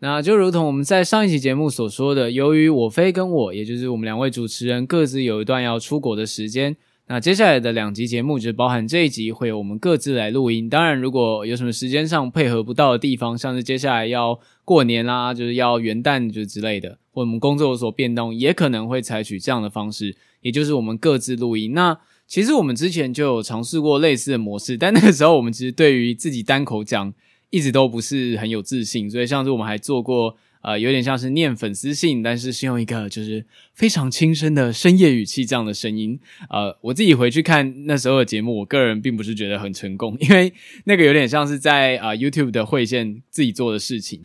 那就如同我们在上一期节目所说的，由于我飞跟我，也就是我们两位主持人各自有一段要出国的时间，那接下来的两集节目就包含这一集会有我们各自来录音。当然，如果有什么时间上配合不到的地方，像是接下来要过年啦，就是要元旦就之类的，或我们工作有所变动，也可能会采取这样的方式，也就是我们各自录音。那其实我们之前就有尝试过类似的模式，但那个时候我们其实对于自己单口讲。一直都不是很有自信，所以像是我们还做过，呃，有点像是念粉丝信，但是是用一个就是非常轻声的深夜语气这样的声音。呃，我自己回去看那时候的节目，我个人并不是觉得很成功，因为那个有点像是在啊、呃、YouTube 的会线自己做的事情。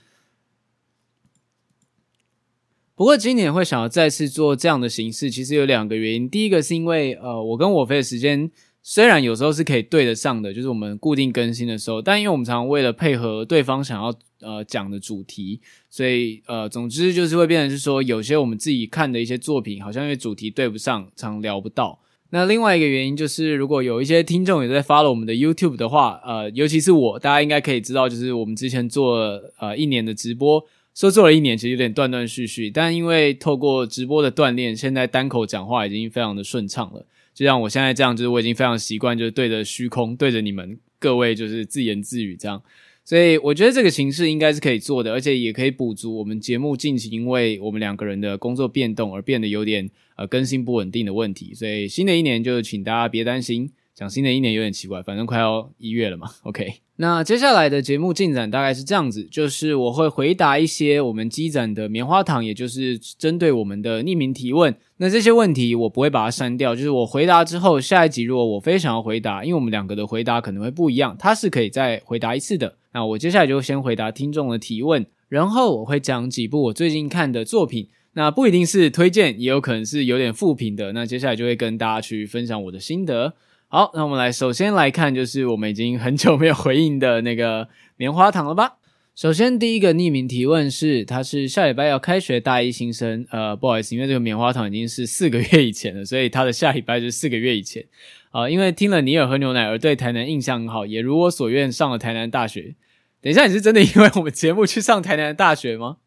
不过今年会想要再次做这样的形式，其实有两个原因。第一个是因为呃，我跟我飞的时间。虽然有时候是可以对得上的，就是我们固定更新的时候，但因为我们常常为了配合对方想要呃讲的主题，所以呃，总之就是会变成是说，有些我们自己看的一些作品，好像因为主题对不上，常聊不到。那另外一个原因就是，如果有一些听众也在 follow 我们的 YouTube 的话，呃，尤其是我，大家应该可以知道，就是我们之前做呃一年的直播，说做了一年，其实有点断断续续，但因为透过直播的锻炼，现在单口讲话已经非常的顺畅了。就像我现在这样，就是我已经非常习惯，就是对着虚空，对着你们各位，就是自言自语这样。所以我觉得这个形式应该是可以做的，而且也可以补足我们节目近期因为我们两个人的工作变动而变得有点呃更新不稳定的问题。所以新的一年就请大家别担心。讲新的一年有点奇怪，反正快要一月了嘛。OK，那接下来的节目进展大概是这样子，就是我会回答一些我们积攒的棉花糖，也就是针对我们的匿名提问。那这些问题我不会把它删掉，就是我回答之后，下一集如果我非常要回答，因为我们两个的回答可能会不一样，他是可以再回答一次的。那我接下来就先回答听众的提问，然后我会讲几部我最近看的作品，那不一定是推荐，也有可能是有点负评的。那接下来就会跟大家去分享我的心得。好，那我们来首先来看，就是我们已经很久没有回应的那个棉花糖了吧。首先第一个匿名提问是，他是下礼拜要开学大一新生，呃，不好意思，因为这个棉花糖已经是四个月以前了，所以他的下礼拜就是四个月以前。啊、呃，因为听了尼尔喝牛奶而对台南印象很好，也如我所愿上了台南大学。等一下，你是真的因为我们节目去上台南大学吗？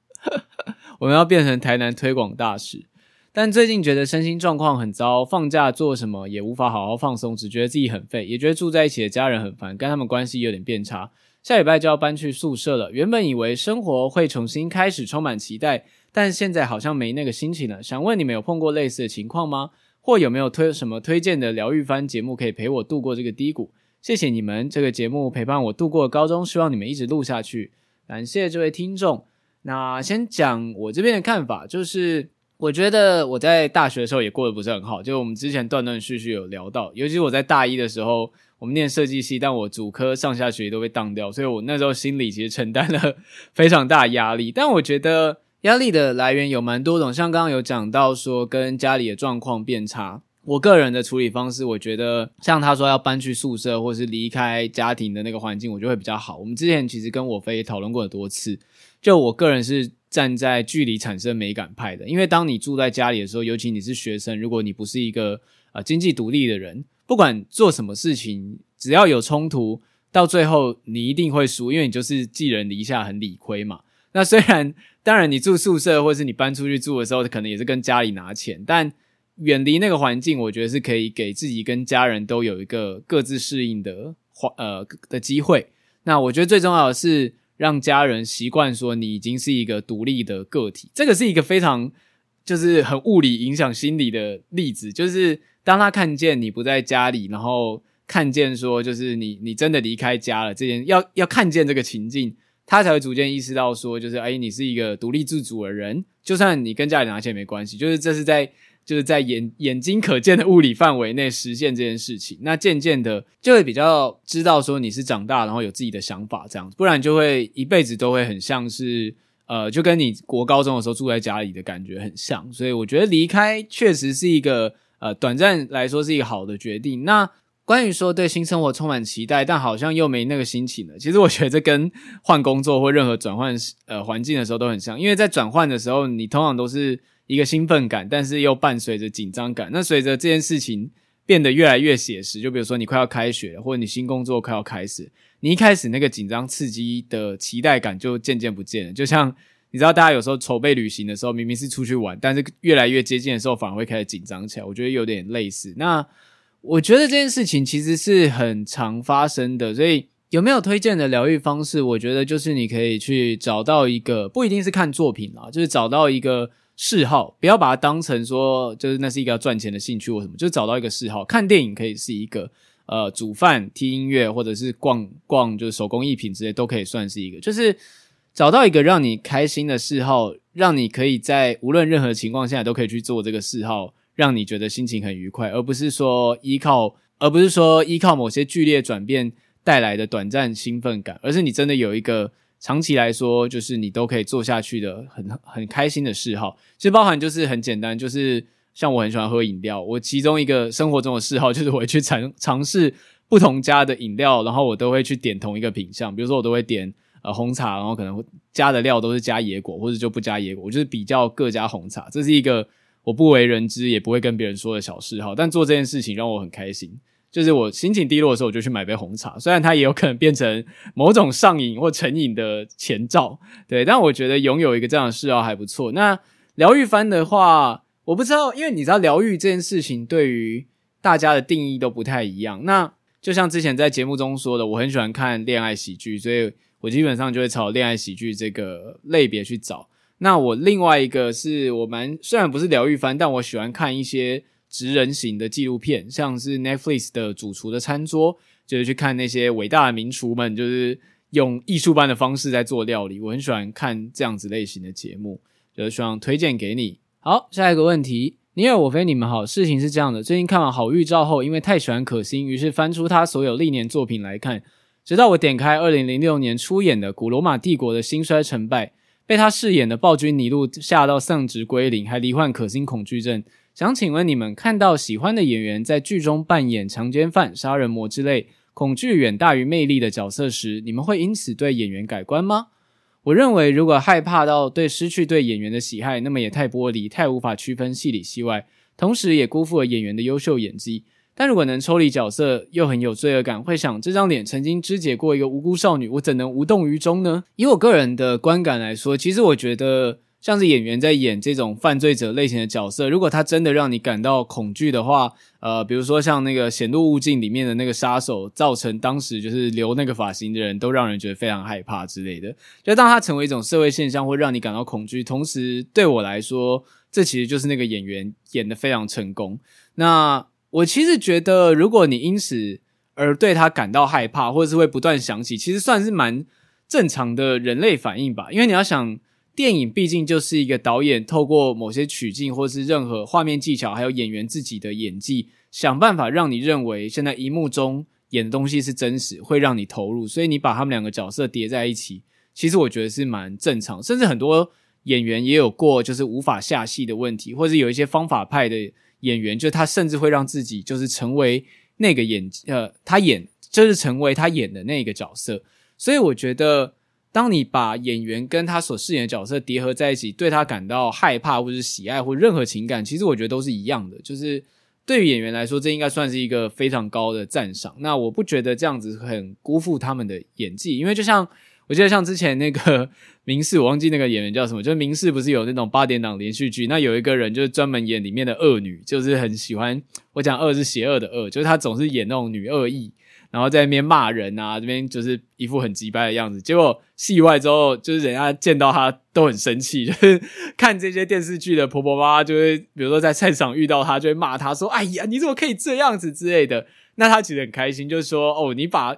我们要变成台南推广大使。但最近觉得身心状况很糟，放假做什么也无法好好放松，只觉得自己很废，也觉得住在一起的家人很烦，跟他们关系有点变差。下礼拜就要搬去宿舍了，原本以为生活会重新开始，充满期待，但现在好像没那个心情了。想问你们有碰过类似的情况吗？或有没有推什么推荐的疗愈番节目可以陪我度过这个低谷？谢谢你们，这个节目陪伴我度过高中，希望你们一直录下去。感谢这位听众。那先讲我这边的看法，就是。我觉得我在大学的时候也过得不是很好，就我们之前断断续续有聊到，尤其我在大一的时候，我们念设计系，但我主科上下学都被当掉，所以我那时候心里其实承担了 非常大压力。但我觉得压力的来源有蛮多种，像刚刚有讲到说跟家里的状况变差，我个人的处理方式，我觉得像他说要搬去宿舍或是离开家庭的那个环境，我觉得会比较好。我们之前其实跟我飞讨论过很多次，就我个人是。站在距离产生美感派的，因为当你住在家里的时候，尤其你是学生，如果你不是一个呃经济独立的人，不管做什么事情，只要有冲突，到最后你一定会输，因为你就是寄人篱下，很理亏嘛。那虽然当然你住宿舍或是你搬出去住的时候，可能也是跟家里拿钱，但远离那个环境，我觉得是可以给自己跟家人都有一个各自适应的环呃的机会。那我觉得最重要的是。让家人习惯说你已经是一个独立的个体，这个是一个非常就是很物理影响心理的例子。就是当他看见你不在家里，然后看见说就是你你真的离开家了，这件要要看见这个情境，他才会逐渐意识到说，就是哎，你是一个独立自主的人，就算你跟家里拿钱没关系，就是这是在就是在眼眼睛可见的物理范围内实现这件事情。那渐渐的就会比较知道说你是长大，然后有自己的想法这样子，不然就会一辈子都会很像是呃，就跟你国高中的时候住在家里的感觉很像。所以我觉得离开确实是一个呃，短暂来说是一个好的决定。那。关于说对新生活充满期待，但好像又没那个心情了。其实我觉得这跟换工作或任何转换呃环境的时候都很像，因为在转换的时候，你通常都是一个兴奋感，但是又伴随着紧张感。那随着这件事情变得越来越写实，就比如说你快要开学，或者你新工作快要开始，你一开始那个紧张刺激的期待感就渐渐不见了。就像你知道，大家有时候筹备旅行的时候，明明是出去玩，但是越来越接近的时候，反而会开始紧张起来。我觉得有点类似。那。我觉得这件事情其实是很常发生的，所以有没有推荐的疗愈方式？我觉得就是你可以去找到一个，不一定是看作品啦，就是找到一个嗜好，不要把它当成说就是那是一个要赚钱的兴趣或什么，就找到一个嗜好。看电影可以是一个，呃，煮饭、听音乐，或者是逛逛，就是手工艺品之类都可以算是一个，就是找到一个让你开心的嗜好，让你可以在无论任何情况下都可以去做这个嗜好。让你觉得心情很愉快，而不是说依靠，而不是说依靠某些剧烈转变带来的短暂兴奋感，而是你真的有一个长期来说，就是你都可以做下去的很很开心的嗜好。其实包含就是很简单，就是像我很喜欢喝饮料，我其中一个生活中的嗜好就是我会去尝尝试不同家的饮料，然后我都会去点同一个品项，比如说我都会点呃红茶，然后可能加的料都是加野果，或者就不加野果，我就是比较各家红茶，这是一个。我不为人知，也不会跟别人说的小嗜好，但做这件事情让我很开心。就是我心情低落的时候，我就去买杯红茶，虽然它也有可能变成某种上瘾或成瘾的前兆，对，但我觉得拥有一个这样的嗜好还不错。那疗愈番的话，我不知道，因为你知道疗愈这件事情对于大家的定义都不太一样。那就像之前在节目中说的，我很喜欢看恋爱喜剧，所以我基本上就会朝恋爱喜剧这个类别去找。那我另外一个是我蛮虽然不是疗愈番，但我喜欢看一些职人型的纪录片，像是 Netflix 的主厨的餐桌，就是去看那些伟大的名厨们，就是用艺术般的方式在做料理。我很喜欢看这样子类型的节目，就是希望推荐给你。好，下一个问题，你尔我非你们好。事情是这样的，最近看完好预兆后，因为太喜欢可心，于是翻出他所有历年作品来看，直到我点开二零零六年出演的《古罗马帝国的兴衰成败》。被他饰演的暴君尼禄吓到丧职归零，还罹患可心恐惧症。想请问你们，看到喜欢的演员在剧中扮演强奸犯、杀人魔之类恐惧远大于魅力的角色时，你们会因此对演员改观吗？我认为，如果害怕到对失去对演员的喜爱，那么也太玻璃，太无法区分戏里戏外，同时也辜负了演员的优秀演技。但如果能抽离角色，又很有罪恶感，会想这张脸曾经肢解过一个无辜少女，我怎能无动于衷呢？以我个人的观感来说，其实我觉得像是演员在演这种犯罪者类型的角色，如果他真的让你感到恐惧的话，呃，比如说像那个《显露物镜》里面的那个杀手，造成当时就是留那个发型的人都让人觉得非常害怕之类的，就当他成为一种社会现象，会让你感到恐惧。同时，对我来说，这其实就是那个演员演得非常成功。那我其实觉得，如果你因此而对他感到害怕，或者是会不断想起，其实算是蛮正常的人类反应吧。因为你要想，电影毕竟就是一个导演透过某些取景，或是任何画面技巧，还有演员自己的演技，想办法让你认为现在荧幕中演的东西是真实，会让你投入。所以你把他们两个角色叠在一起，其实我觉得是蛮正常。甚至很多演员也有过就是无法下戏的问题，或者有一些方法派的。演员就他甚至会让自己就是成为那个演呃，他演就是成为他演的那个角色，所以我觉得，当你把演员跟他所饰演的角色叠合在一起，对他感到害怕或者喜爱或任何情感，其实我觉得都是一样的。就是对于演员来说，这应该算是一个非常高的赞赏。那我不觉得这样子很辜负他们的演技，因为就像。我记得像之前那个 民视，我忘记那个演员叫什么，就是民视不是有那种八点档连续剧，那有一个人就是专门演里面的恶女，就是很喜欢我讲恶是邪恶的恶，就是他总是演那种女恶意，然后在那边骂人啊，这边就是一副很急掰的样子。结果戏外之后，就是人家见到他都很生气，就是看这些电视剧的婆婆妈妈就会，比如说在菜场遇到他，就会骂他说：“哎呀，你怎么可以这样子之类的？”那他其实很开心，就是说：“哦，你把。”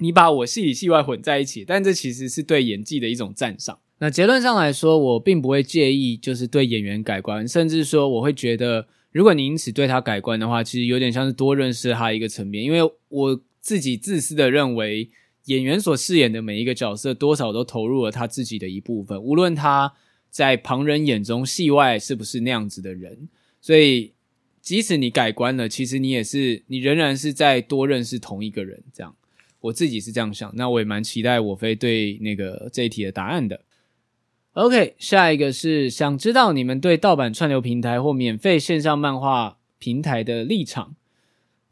你把我戏里戏外混在一起，但这其实是对演技的一种赞赏。那结论上来说，我并不会介意，就是对演员改观，甚至说我会觉得，如果你因此对他改观的话，其实有点像是多认识他一个层面。因为我自己自私的认为，演员所饰演的每一个角色，多少都投入了他自己的一部分，无论他在旁人眼中戏外是不是那样子的人。所以，即使你改观了，其实你也是，你仍然是在多认识同一个人。这样，我自己是这样想。那我也蛮期待我飞对那个这一题的答案的。OK，下一个是想知道你们对盗版串流平台或免费线上漫画平台的立场。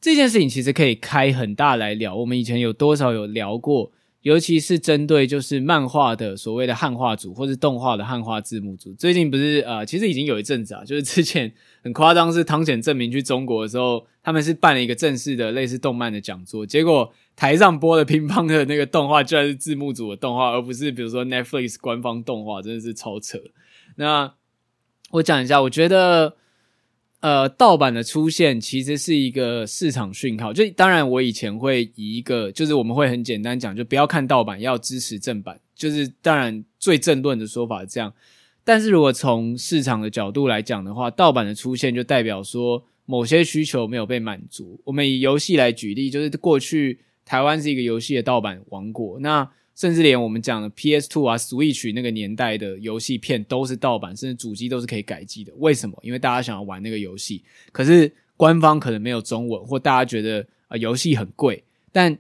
这件事情其实可以开很大来聊，我们以前有多少有聊过。尤其是针对就是漫画的所谓的汉化组，或是动画的汉化字幕组，最近不是呃，其实已经有一阵子啊，就是之前很夸张，是汤浅政明去中国的时候，他们是办了一个正式的类似动漫的讲座，结果台上播的乒乓的那个动画居然是字幕组的动画，而不是比如说 Netflix 官方动画，真的是超扯。那我讲一下，我觉得。呃，盗版的出现其实是一个市场讯号。就当然，我以前会以一个，就是我们会很简单讲，就不要看盗版，要支持正版。就是当然最正论的说法是这样。但是如果从市场的角度来讲的话，盗版的出现就代表说某些需求没有被满足。我们以游戏来举例，就是过去台湾是一个游戏的盗版王国，那。甚至连我们讲的 PS2 啊、Switch 那个年代的游戏片都是盗版，甚至主机都是可以改机的。为什么？因为大家想要玩那个游戏，可是官方可能没有中文，或大家觉得啊游戏很贵。但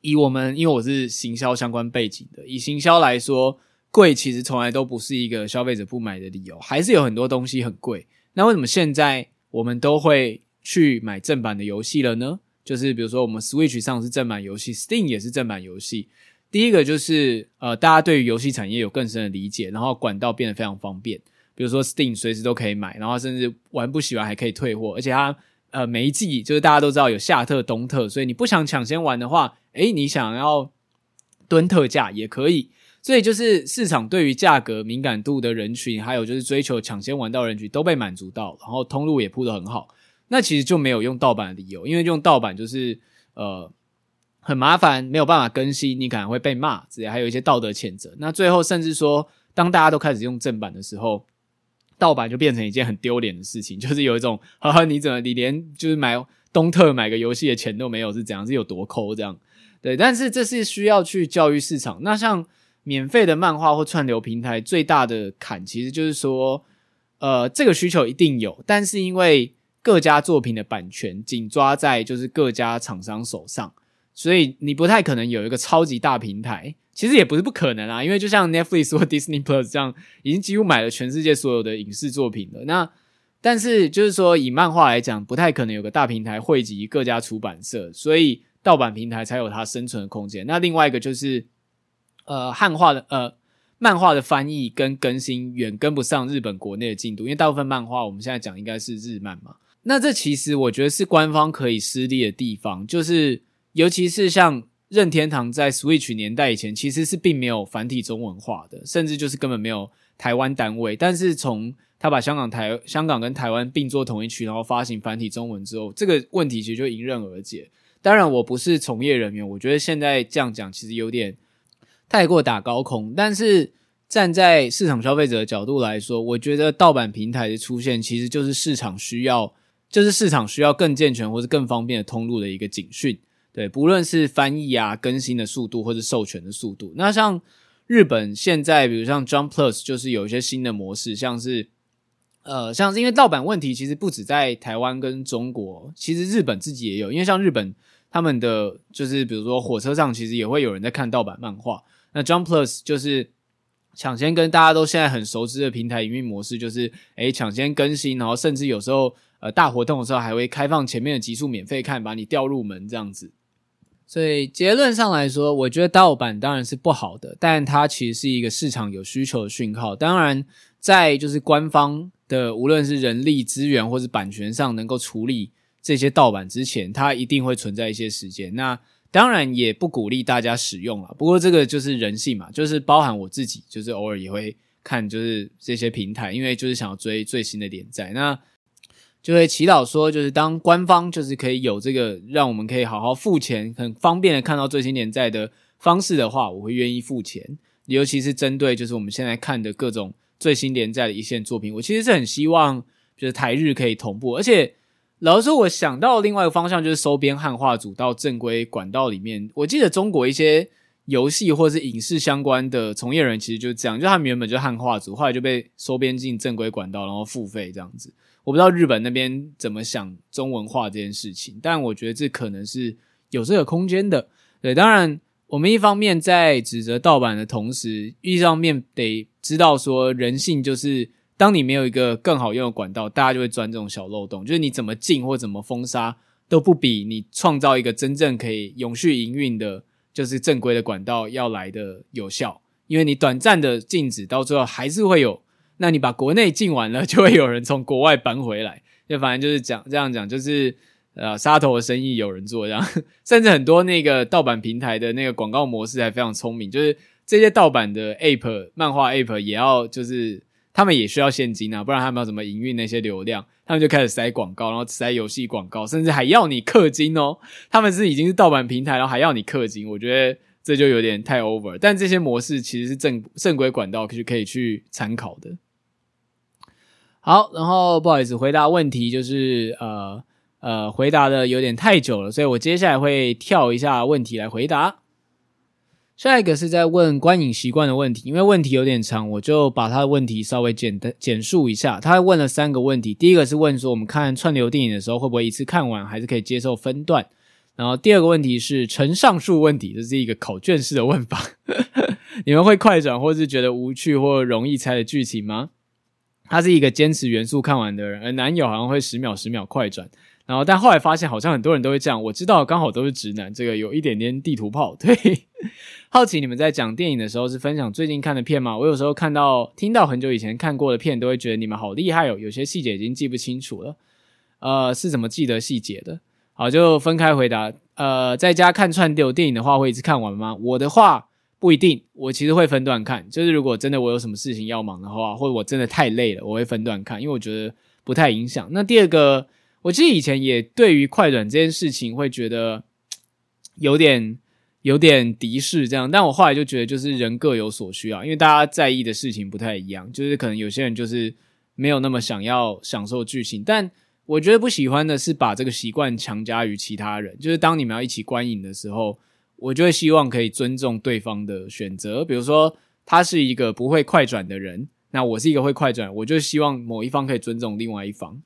以我们，因为我是行销相关背景的，以行销来说，贵其实从来都不是一个消费者不买的理由，还是有很多东西很贵。那为什么现在我们都会去买正版的游戏了呢？就是比如说我们 Switch 上是正版游戏，Steam 也是正版游戏。第一个就是呃，大家对于游戏产业有更深的理解，然后管道变得非常方便。比如说 Steam 随时都可以买，然后甚至玩不喜欢还可以退货，而且它呃每一季就是大家都知道有夏特、冬特，所以你不想抢先玩的话，诶，你想要蹲特价也可以。所以就是市场对于价格敏感度的人群，还有就是追求抢先玩到人群都被满足到，然后通路也铺得很好，那其实就没有用盗版的理由，因为用盗版就是呃。很麻烦，没有办法更新，你可能会被骂，之类还有一些道德谴责。那最后甚至说，当大家都开始用正版的时候，盗版就变成一件很丢脸的事情，就是有一种，呵呵，你怎么你连就是买东特买个游戏的钱都没有，是怎样？是有多抠这样？对，但是这是需要去教育市场。那像免费的漫画或串流平台，最大的坎其实就是说，呃，这个需求一定有，但是因为各家作品的版权紧抓在就是各家厂商手上。所以你不太可能有一个超级大平台，其实也不是不可能啊，因为就像 Netflix 或 Disney Plus 这样，已经几乎买了全世界所有的影视作品了。那但是就是说，以漫画来讲，不太可能有个大平台汇集各家出版社，所以盗版平台才有它生存的空间。那另外一个就是，呃，汉化的呃漫画的翻译跟更新远跟不上日本国内的进度，因为大部分漫画我们现在讲应该是日漫嘛。那这其实我觉得是官方可以失利的地方，就是。尤其是像任天堂在 Switch 年代以前，其实是并没有繁体中文化的，甚至就是根本没有台湾单位。但是从他把香港台香港跟台湾并作同一区，然后发行繁体中文之后，这个问题其实就迎刃而解。当然，我不是从业人员，我觉得现在这样讲其实有点太过打高空。但是站在市场消费者的角度来说，我觉得盗版平台的出现其实就是市场需要，就是市场需要更健全或是更方便的通路的一个警讯。对，不论是翻译啊、更新的速度，或是授权的速度，那像日本现在，比如像 Jump Plus，就是有一些新的模式，像是呃，像是因为盗版问题，其实不止在台湾跟中国，其实日本自己也有。因为像日本他们的就是，比如说火车上，其实也会有人在看盗版漫画。那 Jump Plus 就是抢先跟大家都现在很熟知的平台营运模式，就是诶抢先更新，然后甚至有时候呃大活动的时候还会开放前面的集数免费看，把你调入门这样子。所以结论上来说，我觉得盗版当然是不好的，但它其实是一个市场有需求的讯号。当然，在就是官方的无论是人力资源或是版权上能够处理这些盗版之前，它一定会存在一些时间。那当然也不鼓励大家使用了。不过这个就是人性嘛，就是包含我自己，就是偶尔也会看就是这些平台，因为就是想要追最新的连载。那就会祈祷说，就是当官方就是可以有这个让我们可以好好付钱，很方便的看到最新连载的方式的话，我会愿意付钱。尤其是针对就是我们现在看的各种最新连载的一线作品，我其实是很希望就是台日可以同步。而且老实说，我想到另外一个方向就是收编汉化组到正规管道里面。我记得中国一些游戏或是影视相关的从业人其实就是这样，就他们原本就汉化组，后来就被收编进正规管道，然后付费这样子。我不知道日本那边怎么想中文化这件事情，但我觉得这可能是有这个空间的。对，当然。我们一方面在指责盗版的同时，一方面得知道说人性就是，当你没有一个更好用的管道，大家就会钻这种小漏洞。就是你怎么禁或怎么封杀，都不比你创造一个真正可以永续营运的，就是正规的管道要来的有效。因为你短暂的禁止，到最后还是会有。那你把国内禁完了，就会有人从国外搬回来。就反正就是讲这样讲，就是。呃，杀头的生意有人做，这样，甚至很多那个盗版平台的那个广告模式还非常聪明，就是这些盗版的 App、漫画 App 也要，就是他们也需要现金啊，不然他们要怎么营运那些流量？他们就开始塞广告，然后塞游戏广告，甚至还要你氪金哦。他们是已经是盗版平台，然后还要你氪金，我觉得这就有点太 over。但这些模式其实是正正规管道，可是可以去参考的。好，然后不好意思，回答问题就是呃。呃，回答的有点太久了，所以我接下来会跳一下问题来回答。下一个是在问观影习惯的问题，因为问题有点长，我就把他的问题稍微简单简述一下。他问了三个问题，第一个是问说我们看串流电影的时候会不会一次看完，还是可以接受分段？然后第二个问题是呈上述问题，这是一个考卷式的问法，你们会快转或是觉得无趣或容易猜的剧情吗？他是一个坚持元素看完的人，而男友好像会十秒十秒快转。然后，但后来发现好像很多人都会这样。我知道刚好都是直男，这个有一点点地图炮。对，好奇你们在讲电影的时候是分享最近看的片吗？我有时候看到、听到很久以前看过的片，都会觉得你们好厉害哦。有些细节已经记不清楚了，呃，是怎么记得细节的？好，就分开回答。呃，在家看串流电影的话，会一直看完吗？我的话不一定，我其实会分段看。就是如果真的我有什么事情要忙的话，或者我真的太累了，我会分段看，因为我觉得不太影响。那第二个。我其实以前也对于快转这件事情会觉得 有点有点敌视这样，但我后来就觉得就是人各有所需啊，因为大家在意的事情不太一样，就是可能有些人就是没有那么想要享受剧情，但我觉得不喜欢的是把这个习惯强加于其他人，就是当你们要一起观影的时候，我就会希望可以尊重对方的选择，比如说他是一个不会快转的人，那我是一个会快转，我就希望某一方可以尊重另外一方。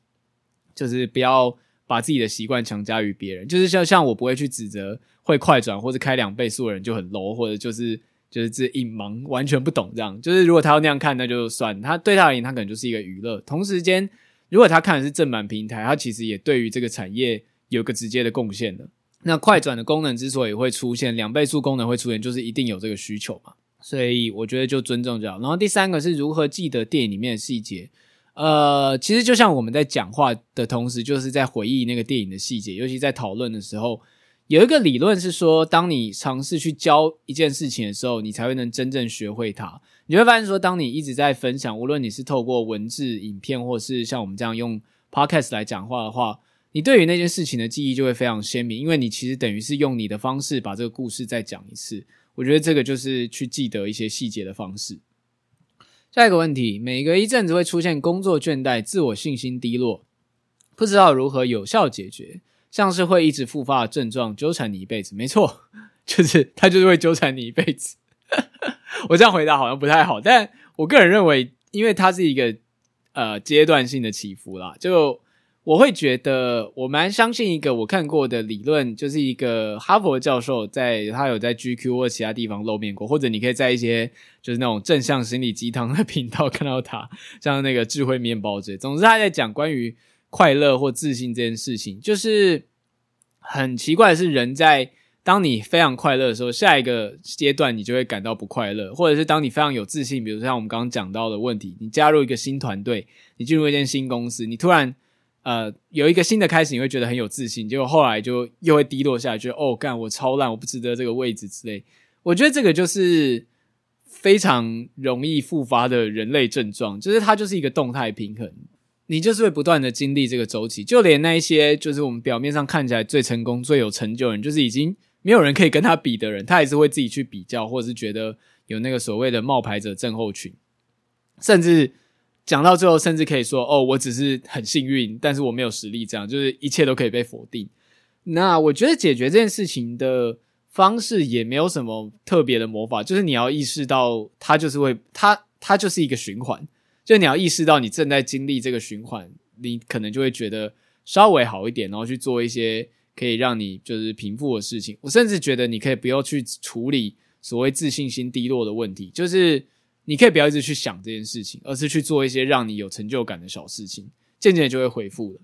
就是不要把自己的习惯强加于别人，就是像像我不会去指责会快转或者开两倍速的人就很 low，或者就是就是这隐盲完全不懂这样。就是如果他要那样看，那就算他对他而言，他可能就是一个娱乐。同时间，如果他看的是正版平台，他其实也对于这个产业有个直接的贡献的。那快转的功能之所以会出现，两倍速功能会出现，就是一定有这个需求嘛。所以我觉得就尊重就好。然后第三个是如何记得电影里面的细节。呃，其实就像我们在讲话的同时，就是在回忆那个电影的细节。尤其在讨论的时候，有一个理论是说，当你尝试去教一件事情的时候，你才会能真正学会它。你会发现说，当你一直在分享，无论你是透过文字、影片，或是像我们这样用 podcast 来讲话的话，你对于那件事情的记忆就会非常鲜明，因为你其实等于是用你的方式把这个故事再讲一次。我觉得这个就是去记得一些细节的方式。下一个问题，每隔一阵子会出现工作倦怠、自我信心低落，不知道如何有效解决，像是会一直复发的症状，纠缠你一辈子。没错，就是他就是会纠缠你一辈子。我这样回答好像不太好，但我个人认为，因为它是一个呃阶段性的起伏啦，就。我会觉得，我蛮相信一个我看过的理论，就是一个哈佛教授在他有在 GQ 或其他地方露面过，或者你可以在一些就是那种正向心理鸡汤的频道看到他，像那个智慧面包之类。总之，他在讲关于快乐或自信这件事情，就是很奇怪的是，人在当你非常快乐的时候，下一个阶段你就会感到不快乐，或者是当你非常有自信，比如像我们刚刚讲到的问题，你加入一个新团队，你进入一间新公司，你突然。呃，有一个新的开始，你会觉得很有自信，结果后来就又会低落下来，觉得哦，干我超烂，我不值得这个位置之类。我觉得这个就是非常容易复发的人类症状，就是它就是一个动态平衡。你就是会不断的经历这个周期。就连那一些就是我们表面上看起来最成功、最有成就的人，就是已经没有人可以跟他比的人，他还是会自己去比较，或者是觉得有那个所谓的冒牌者症候群，甚至讲到最后，甚至可以说：“哦，我只是很幸运，但是我没有实力。”这样就是一切都可以被否定。那我觉得解决这件事情的方式也没有什么特别的魔法，就是你要意识到它就是会，它它就是一个循环，就你要意识到你正在经历这个循环，你可能就会觉得稍微好一点，然后去做一些可以让你就是平复的事情。我甚至觉得你可以不要去处理所谓自信心低落的问题，就是你可以不要一直去想这件事情，而是去做一些让你有成就感的小事情，渐渐就会恢复了。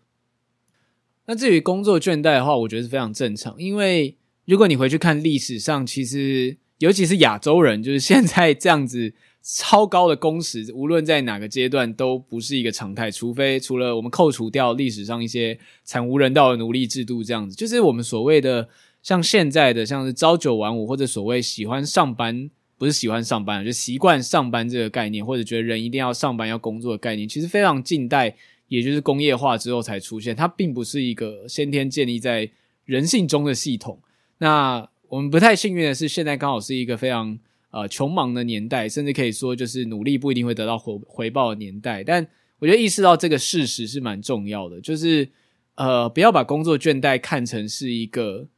那至于工作倦怠的话，我觉得是非常正常，因为如果你回去看历史上，其实尤其是亚洲人，就是现在这样子超高的工时，无论在哪个阶段都不是一个常态，除非除了我们扣除掉历史上一些惨无人道的奴隶制度这样子，就是我们所谓的像现在的像是朝九晚五或者所谓喜欢上班，不是喜欢上班，就习惯上班这个概念，或者觉得人一定要上班要工作的概念，其实非常近代。也就是工业化之后才出现，它并不是一个先天建立在人性中的系统。那我们不太幸运的是，现在刚好是一个非常呃穷忙的年代，甚至可以说就是努力不一定会得到回回报的年代。但我觉得意识到这个事实是蛮重要的，就是呃不要把工作倦怠看成是一个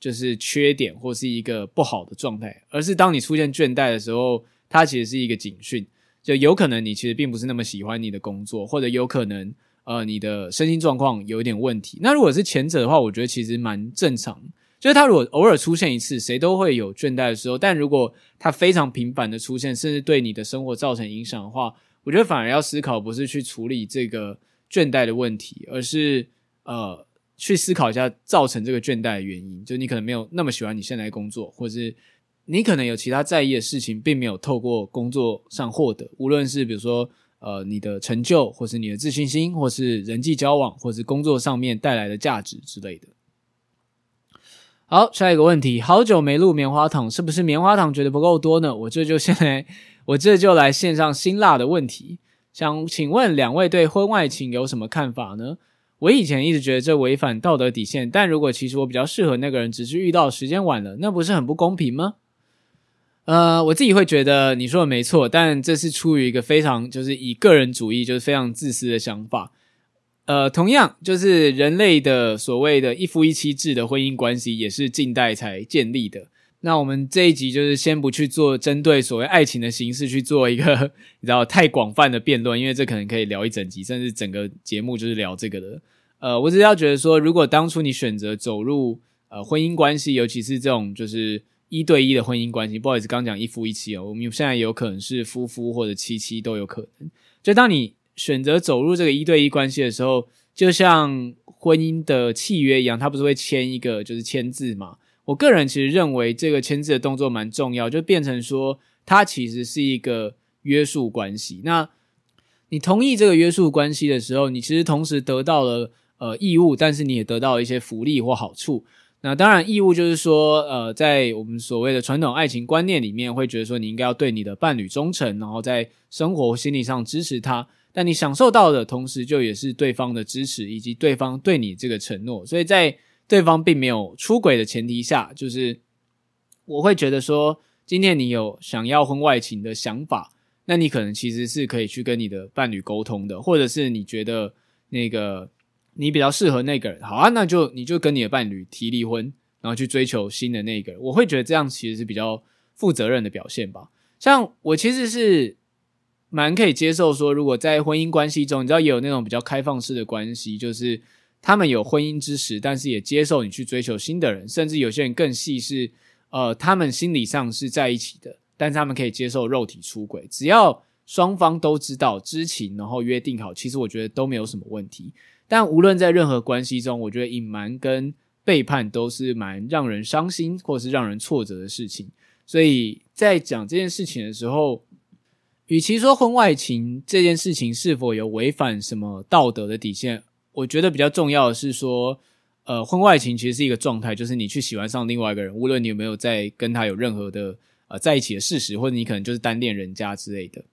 就是缺点或是一个不好的状态，而是当你出现倦怠的时候，它其实是一个警讯。就有可能你其实并不是那么喜欢你的工作，或者有可能呃你的身心状况有一点问题。那如果是前者的话，我觉得其实蛮正常。就是他如果偶尔出现一次，谁都会有倦怠的时候。但如果他非常频繁的出现，甚至对你的生活造成影响的话，我觉得反而要思考不是去处理这个倦怠的问题，而是呃去思考一下造成这个倦怠的原因。就你可能没有那么喜欢你现在工作，或者是。你可能有其他在意的事情，并没有透过工作上获得，无论是比如说呃你的成就，或是你的自信心，或是人际交往，或是工作上面带来的价值之类的。好，下一个问题，好久没录棉花糖，是不是棉花糖觉得不够多呢？我这就先来，我这就来献上辛辣的问题，想请问两位对婚外情有什么看法呢？我以前一直觉得这违反道德底线，但如果其实我比较适合那个人，只是遇到时间晚了，那不是很不公平吗？呃，我自己会觉得你说的没错，但这是出于一个非常就是以个人主义，就是非常自私的想法。呃，同样就是人类的所谓的一夫一妻制的婚姻关系，也是近代才建立的。那我们这一集就是先不去做针对所谓爱情的形式去做一个你知道太广泛的辩论，因为这可能可以聊一整集，甚至整个节目就是聊这个的。呃，我只是要觉得说，如果当初你选择走入呃婚姻关系，尤其是这种就是。一对一的婚姻关系，不好意思，刚讲一夫一妻哦，我们现在有可能是夫夫或者妻妻都有可能。就当你选择走入这个一对一关系的时候，就像婚姻的契约一样，它不是会签一个就是签字嘛？我个人其实认为这个签字的动作蛮重要，就变成说它其实是一个约束关系。那你同意这个约束关系的时候，你其实同时得到了呃义务，但是你也得到了一些福利或好处。那当然，义务就是说，呃，在我们所谓的传统爱情观念里面，会觉得说你应该要对你的伴侣忠诚，然后在生活心理上支持他。但你享受到的同时，就也是对方的支持以及对方对你这个承诺。所以在对方并没有出轨的前提下，就是我会觉得说，今天你有想要婚外情的想法，那你可能其实是可以去跟你的伴侣沟通的，或者是你觉得那个。你比较适合那个人，好啊，那就你就跟你的伴侣提离婚，然后去追求新的那个人。我会觉得这样其实是比较负责任的表现吧。像我其实是蛮可以接受说，如果在婚姻关系中，你知道也有那种比较开放式的关系，就是他们有婚姻之实，但是也接受你去追求新的人，甚至有些人更细是，呃，他们心理上是在一起的，但是他们可以接受肉体出轨，只要双方都知道知情，然后约定好，其实我觉得都没有什么问题。但无论在任何关系中，我觉得隐瞒跟背叛都是蛮让人伤心或是让人挫折的事情。所以在讲这件事情的时候，与其说婚外情这件事情是否有违反什么道德的底线，我觉得比较重要的是说，呃，婚外情其实是一个状态，就是你去喜欢上另外一个人，无论你有没有在跟他有任何的呃在一起的事实，或者你可能就是单恋人家之类的。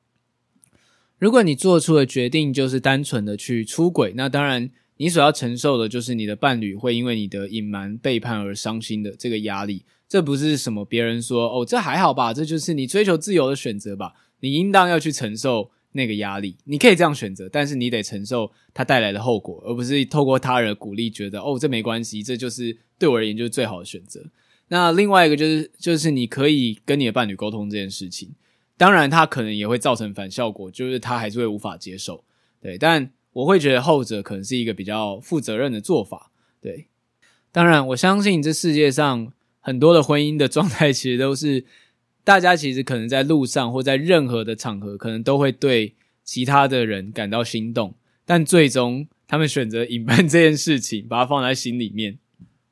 如果你做出的决定就是单纯的去出轨，那当然你所要承受的就是你的伴侣会因为你的隐瞒、背叛而伤心的这个压力。这不是什么别人说哦，这还好吧，这就是你追求自由的选择吧？你应当要去承受那个压力。你可以这样选择，但是你得承受它带来的后果，而不是透过他人的鼓励觉得哦，这没关系，这就是对我而言就是最好的选择。那另外一个就是，就是你可以跟你的伴侣沟通这件事情。当然，他可能也会造成反效果，就是他还是会无法接受。对，但我会觉得后者可能是一个比较负责任的做法。对，当然，我相信这世界上很多的婚姻的状态，其实都是大家其实可能在路上或在任何的场合，可能都会对其他的人感到心动，但最终他们选择隐瞒这件事情，把它放在心里面。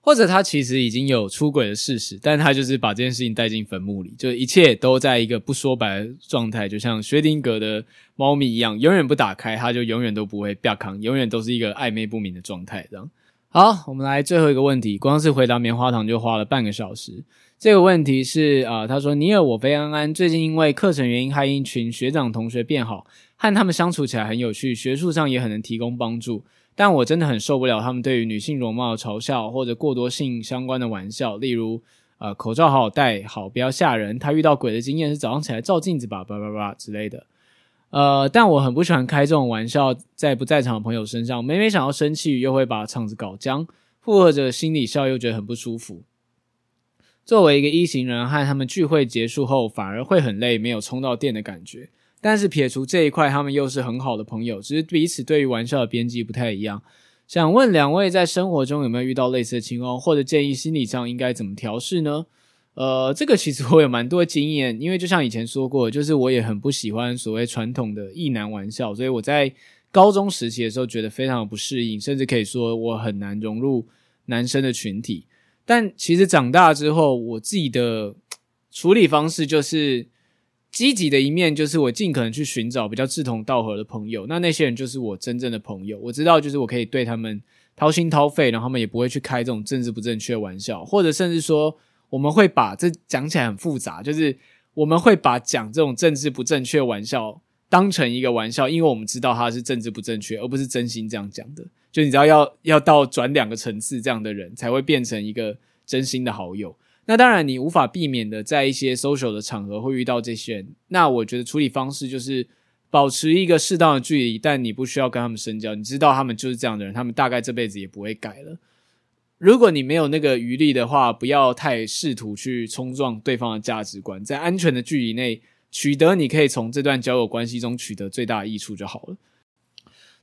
或者他其实已经有出轨的事实，但他就是把这件事情带进坟墓里，就一切都在一个不说白的状态，就像薛定谔的猫咪一样，永远不打开，它就永远都不会变康，永远都是一个暧昧不明的状态。这样，好，我们来最后一个问题，光是回答棉花糖就花了半个小时。这个问题是啊、他说：“你尔我非安安，最近因为课程原因和一群学长同学变好，和他们相处起来很有趣，学术上也很能提供帮助。”但我真的很受不了他们对于女性容貌的嘲笑，或者过多性相关的玩笑，例如，呃，口罩好好戴，好不要吓人。他遇到鬼的经验是早上起来照镜子吧，叭叭叭之类的。呃，但我很不喜欢开这种玩笑在不在场的朋友身上，每每想要生气，又会把场子搞僵，附和着心里笑，又觉得很不舒服。作为一个一型人，和他们聚会结束后，反而会很累，没有充到电的感觉。但是撇除这一块，他们又是很好的朋友，只是彼此对于玩笑的边际不太一样。想问两位在生活中有没有遇到类似的情况，或者建议心理上应该怎么调试呢？呃，这个其实我有蛮多经验，因为就像以前说过，就是我也很不喜欢所谓传统的异男玩笑，所以我在高中时期的时候觉得非常的不适应，甚至可以说我很难融入男生的群体。但其实长大之后，我自己的 处理方式就是。积极的一面就是我尽可能去寻找比较志同道合的朋友，那那些人就是我真正的朋友。我知道，就是我可以对他们掏心掏肺，然后他们也不会去开这种政治不正确的玩笑，或者甚至说我们会把这讲起来很复杂，就是我们会把讲这种政治不正确的玩笑当成一个玩笑，因为我们知道它是政治不正确，而不是真心这样讲的。就你知道要要到转两个层次这样的人才会变成一个真心的好友。那当然，你无法避免的在一些 social 的场合会遇到这些人。那我觉得处理方式就是保持一个适当的距离，但你不需要跟他们深交。你知道他们就是这样的人，他们大概这辈子也不会改了。如果你没有那个余力的话，不要太试图去冲撞对方的价值观，在安全的距离内取得你可以从这段交友关系中取得最大益处就好了。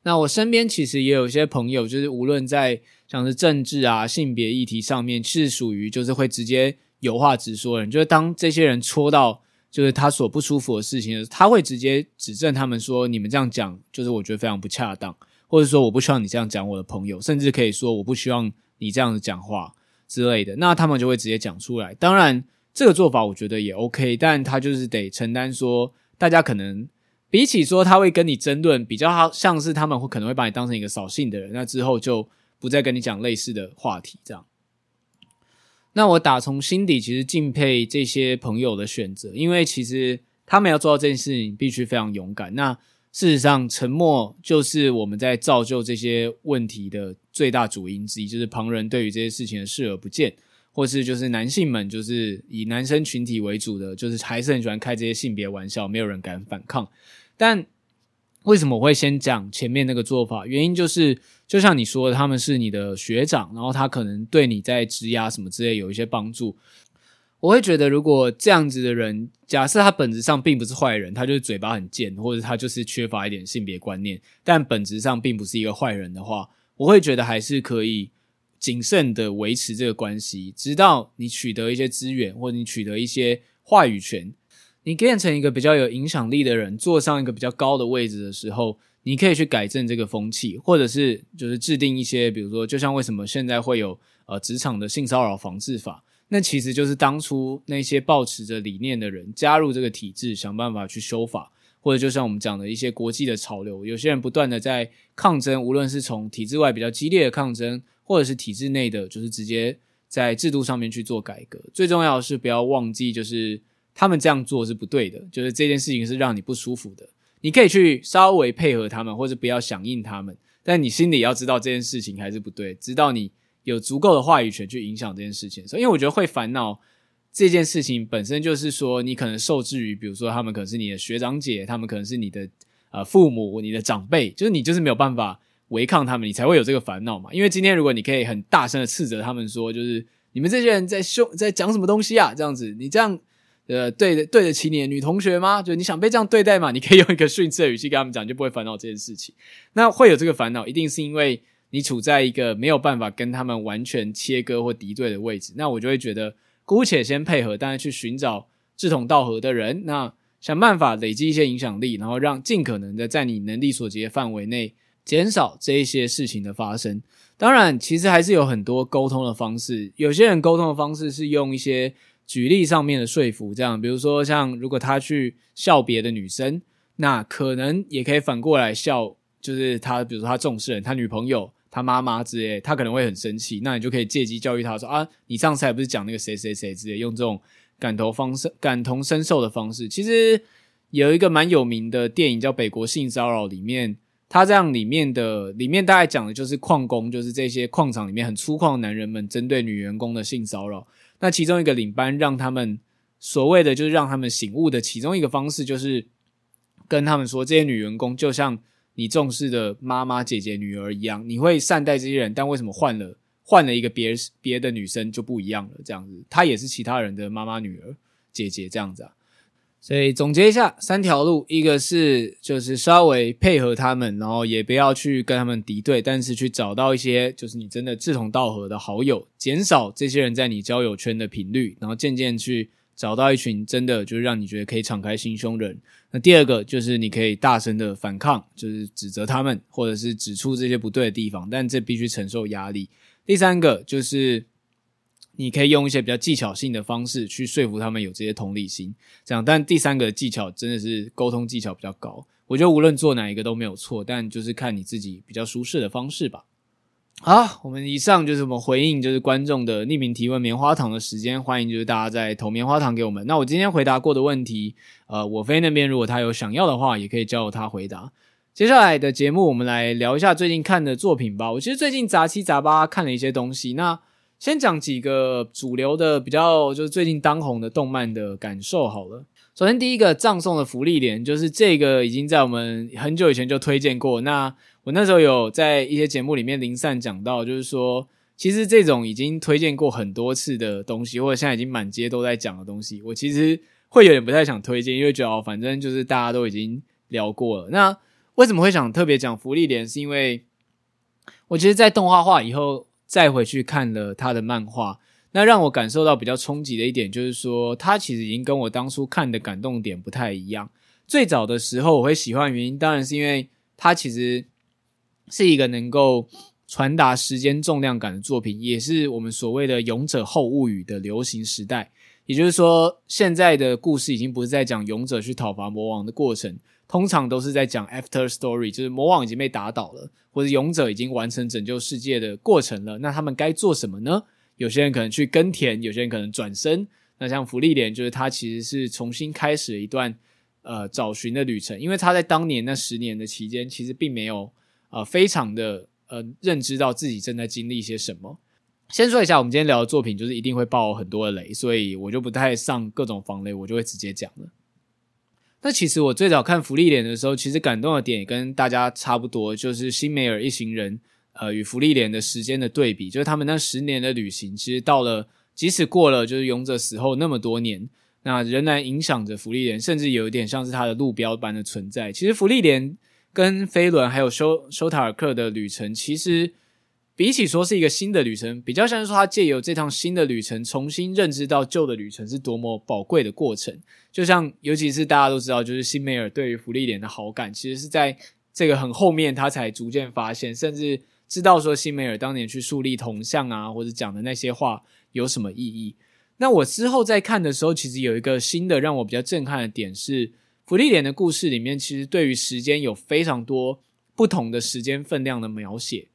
那我身边其实也有一些朋友，就是无论在像是政治啊、性别议题上面，是属于就是会直接有话直说的人。就是当这些人戳到就是他所不舒服的事情的时候，他会直接指正他们说：“你们这样讲，就是我觉得非常不恰当，或者说我不希望你这样讲我的朋友，甚至可以说我不希望你这样子讲话之类的。”那他们就会直接讲出来。当然，这个做法我觉得也 OK，但他就是得承担说大家可能。比起说他会跟你争论，比较像是他们会可能会把你当成一个扫兴的人，那之后就不再跟你讲类似的话题，这样。那我打从心底其实敬佩这些朋友的选择，因为其实他们要做到这件事情必须非常勇敢。那事实上，沉默就是我们在造就这些问题的最大主因之一，就是旁人对于这些事情的视而不见，或是就是男性们就是以男生群体为主的，就是还是很喜欢开这些性别玩笑，没有人敢反抗。但为什么我会先讲前面那个做法？原因就是，就像你说的，他们是你的学长，然后他可能对你在职涯什么之类有一些帮助。我会觉得，如果这样子的人，假设他本质上并不是坏人，他就是嘴巴很贱，或者他就是缺乏一点性别观念，但本质上并不是一个坏人的话，我会觉得还是可以谨慎的维持这个关系，直到你取得一些资源，或者你取得一些话语权。你变成一个比较有影响力的人，坐上一个比较高的位置的时候，你可以去改正这个风气，或者是就是制定一些，比如说，就像为什么现在会有呃职场的性骚扰防治法，那其实就是当初那些抱持着理念的人加入这个体制，想办法去修法，或者就像我们讲的一些国际的潮流，有些人不断的在抗争，无论是从体制外比较激烈的抗争，或者是体制内的，就是直接在制度上面去做改革。最重要是不要忘记，就是。他们这样做是不对的，就是这件事情是让你不舒服的，你可以去稍微配合他们，或者不要响应他们，但你心里要知道这件事情还是不对，直到你有足够的话语权去影响这件事情。所以，因为我觉得会烦恼这件事情本身就是说，你可能受制于，比如说他们可能是你的学长姐，他们可能是你的呃父母、你的长辈，就是你就是没有办法违抗他们，你才会有这个烦恼嘛。因为今天如果你可以很大声的斥责他们说，就是。你们这些人在凶，在讲什么东西啊？这样子，你这样，呃，对的，对得起你的女同学吗？就你想被这样对待吗？你可以用一个训斥的语气跟他们讲，就不会烦恼这件事情。那会有这个烦恼，一定是因为你处在一个没有办法跟他们完全切割或敌对的位置。那我就会觉得，姑且先配合，但是去寻找志同道合的人，那想办法累积一些影响力，然后让尽可能的在你能力所及的范围内，减少这一些事情的发生。当然，其实还是有很多沟通的方式。有些人沟通的方式是用一些举例上面的说服，这样，比如说像如果他去笑别的女生，那可能也可以反过来笑，就是他，比如说他重视人，他女朋友、他妈妈之类，他可能会很生气，那你就可以借机教育他说啊，你上次还不是讲那个谁谁谁之类，用这种感同方式、感同身受的方式。其实有一个蛮有名的电影叫《北国性骚扰》，里面。他这样里面的里面大概讲的就是矿工，就是这些矿场里面很粗犷的男人们针对女员工的性骚扰。那其中一个领班让他们所谓的就是让他们醒悟的其中一个方式，就是跟他们说，这些女员工就像你重视的妈妈、姐姐、女儿一样，你会善待这些人，但为什么换了换了一个别别的女生就不一样了？这样子，她也是其他人的妈妈、女儿、姐姐这样子啊。所以总结一下，三条路，一个是就是稍微配合他们，然后也不要去跟他们敌对，但是去找到一些就是你真的志同道合的好友，减少这些人在你交友圈的频率，然后渐渐去找到一群真的就是让你觉得可以敞开心胸人。那第二个就是你可以大声的反抗，就是指责他们，或者是指出这些不对的地方，但这必须承受压力。第三个就是。你可以用一些比较技巧性的方式去说服他们有这些同理心，这样。但第三个技巧真的是沟通技巧比较高，我觉得无论做哪一个都没有错，但就是看你自己比较舒适的方式吧。好，我们以上就是我们回应就是观众的匿名提问棉花糖的时间，欢迎就是大家在投棉花糖给我们。那我今天回答过的问题，呃，我飞那边如果他有想要的话，也可以交由他回答。接下来的节目我们来聊一下最近看的作品吧。我其实最近杂七杂八看了一些东西，那。先讲几个主流的比较，就是最近当红的动漫的感受好了。首先，第一个葬送的芙莉莲，就是这个已经在我们很久以前就推荐过。那我那时候有在一些节目里面零散讲到，就是说，其实这种已经推荐过很多次的东西，或者现在已经满街都在讲的东西，我其实会有点不太想推荐，因为觉得，反正就是大家都已经聊过了。那为什么会想特别讲芙莉莲？是因为我其实，在动画化以后。再回去看了他的漫画，那让我感受到比较冲击的一点就是说，他其实已经跟我当初看的感动点不太一样。最早的时候我会喜欢的原因，当然是因为他其实是一个能够传达时间重量感的作品，也是我们所谓的“勇者后物语”的流行时代。也就是说，现在的故事已经不是在讲勇者去讨伐魔王的过程。通常都是在讲 after story，就是魔王已经被打倒了，或者勇者已经完成拯救世界的过程了。那他们该做什么呢？有些人可能去耕田，有些人可能转身。那像芙莉莲，就是他其实是重新开始了一段呃找寻的旅程，因为他在当年那十年的期间，其实并没有呃非常的呃认知到自己正在经历些什么。先说一下，我们今天聊的作品就是一定会爆很多的雷，所以我就不太上各种防雷，我就会直接讲了。那其实我最早看福利莲的时候，其实感动的点也跟大家差不多，就是辛梅尔一行人，呃，与福利莲的时间的对比，就是他们那十年的旅行，其实到了，即使过了就是勇者死后那么多年，那仍然影响着福利莲，甚至有一点像是他的路标般的存在。其实福利莲跟飞轮还有修修塔尔克的旅程，其实。比起说是一个新的旅程，比较像是说他借由这趟新的旅程，重新认知到旧的旅程是多么宝贵的过程。就像，尤其是大家都知道，就是辛梅尔对于芙莉莲的好感，其实是在这个很后面他才逐渐发现，甚至知道说辛梅尔当年去树立铜像啊，或者讲的那些话有什么意义。那我之后在看的时候，其实有一个新的让我比较震撼的点是，芙莉莲的故事里面，其实对于时间有非常多不同的时间分量的描写。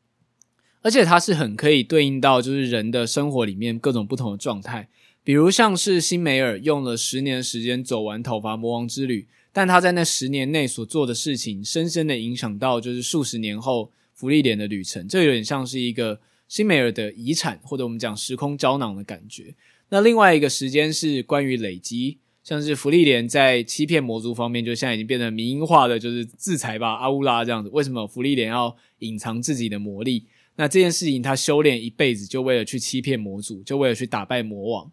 而且它是很可以对应到就是人的生活里面各种不同的状态。比如像是辛梅尔用了十年时间走完讨伐魔王之旅，但他在那十年内所做的事情，深深的影响到就是数十年后芙莉莲的旅程。这有点像是一个辛梅尔的遗产，或者我们讲时空胶囊的感觉。那另外一个时间是关于累积。像是芙莉莲在欺骗魔族方面，就现在已经变成民营化的，就是制裁吧阿乌拉这样子。为什么芙莉莲要隐藏自己的魔力？那这件事情他修炼一辈子，就为了去欺骗魔族，就为了去打败魔王。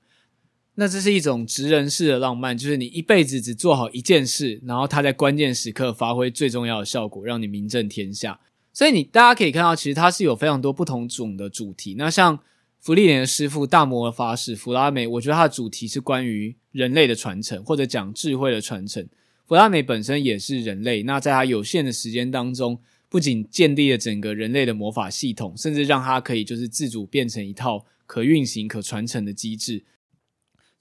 那这是一种直人式的浪漫，就是你一辈子只做好一件事，然后他在关键时刻发挥最重要的效果，让你名震天下。所以你大家可以看到，其实它是有非常多不同种的主题。那像芙莉莲的师父大魔法使弗拉梅，我觉得它的主题是关于人类的传承，或者讲智慧的传承。弗拉梅本身也是人类，那在他有限的时间当中，不仅建立了整个人类的魔法系统，甚至让它可以就是自主变成一套可运行、可传承的机制。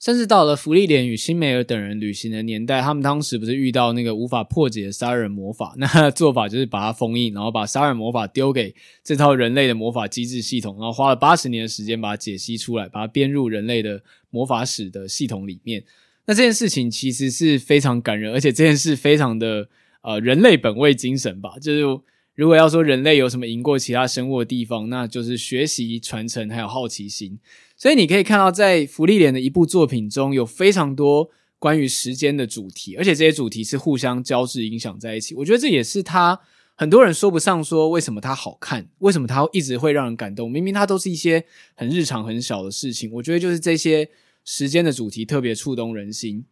甚至到了芙莉莲与辛梅尔等人旅行的年代，他们当时不是遇到那个无法破解的杀人魔法？那做法就是把它封印，然后把杀人魔法丢给这套人类的魔法机制系统，然后花了八十年的时间把它解析出来，把它编入人类的魔法史的系统里面。那这件事情其实是非常感人，而且这件事非常的呃人类本位精神吧，就是如果要说人类有什么赢过其他生物的地方，那就是学习、传承还有好奇心。所以你可以看到，在福利莲的一部作品中有非常多关于时间的主题，而且这些主题是互相交织、影响在一起。我觉得这也是他很多人说不上说为什么他好看，为什么他一直会让人感动。明明他都是一些很日常、很小的事情，我觉得就是这些时间的主题特别触动人心。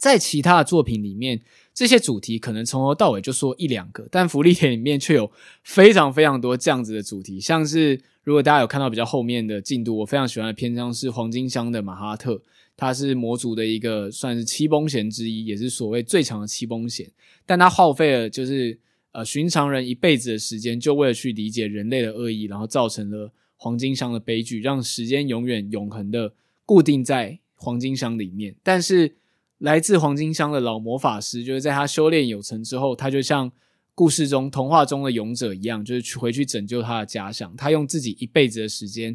在其他的作品里面，这些主题可能从头到尾就说一两个，但芙莉莲里面却有非常非常多这样子的主题，像是。如果大家有看到比较后面的进度，我非常喜欢的篇章是黄金乡的马哈特，他是魔族的一个算是七崩弦之一，也是所谓最强的七崩弦，但他耗费了就是呃寻常人一辈子的时间，就为了去理解人类的恶意，然后造成了黄金乡的悲剧，让时间永远永恒的固定在黄金乡里面。但是来自黄金乡的老魔法师，就是在他修炼有成之后，他就像。故事中，童话中的勇者一样，就是去回去拯救他的家乡。他用自己一辈子的时间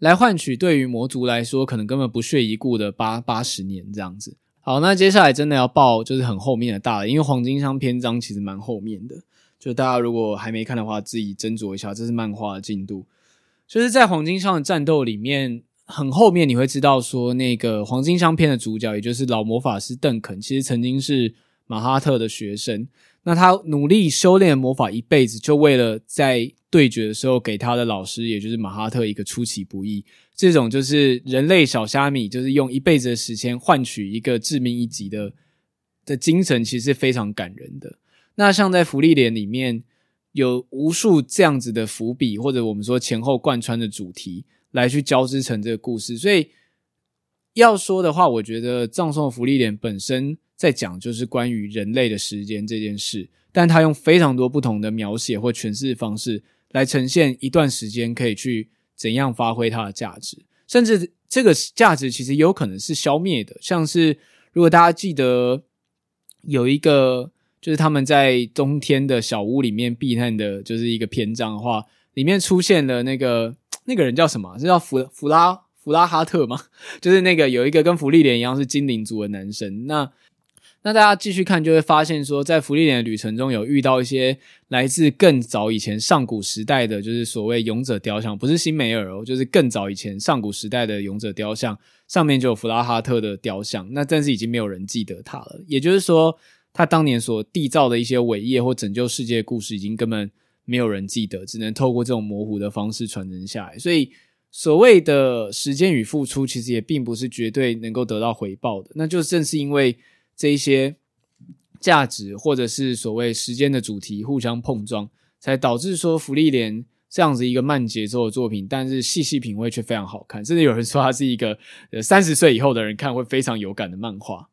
来换取对于魔族来说可能根本不屑一顾的八八十年这样子。好，那接下来真的要爆就是很后面的大了，因为黄金乡篇章其实蛮后面的。就大家如果还没看的话，自己斟酌一下，这是漫画的进度。就是在黄金乡的战斗里面，很后面你会知道说，那个黄金乡篇的主角，也就是老魔法师邓肯，其实曾经是马哈特的学生。那他努力修炼魔法一辈子，就为了在对决的时候给他的老师，也就是马哈特一个出其不意。这种就是人类小虾米，就是用一辈子的时间换取一个致命一击的的精神，其实是非常感人的。那像在芙莉莲里面有无数这样子的伏笔，或者我们说前后贯穿的主题，来去交织成这个故事。所以要说的话，我觉得葬送的芙莉莲本身。在讲就是关于人类的时间这件事，但他用非常多不同的描写或诠释方式来呈现一段时间可以去怎样发挥它的价值，甚至这个价值其实有可能是消灭的。像是如果大家记得有一个就是他们在冬天的小屋里面避难的，就是一个篇章的话，里面出现了那个那个人叫什么？是叫弗弗拉弗拉哈特吗？就是那个有一个跟芙莉莲一样是精灵族的男生，那。那大家继续看，就会发现说，在芙莉莲的旅程中有遇到一些来自更早以前上古时代的，就是所谓勇者雕像，不是辛梅尔哦，就是更早以前上古时代的勇者雕像，上面就有弗拉哈特的雕像。那但是已经没有人记得他了，也就是说，他当年所缔造的一些伟业或拯救世界的故事，已经根本没有人记得，只能透过这种模糊的方式传承下来。所以，所谓的时间与付出，其实也并不是绝对能够得到回报的。那就正是因为。这一些价值，或者是所谓时间的主题互相碰撞，才导致说芙莉莲这样子一个慢节奏的作品，但是细细品味却非常好看。甚至有人说它是一个呃三十岁以后的人看会非常有感的漫画。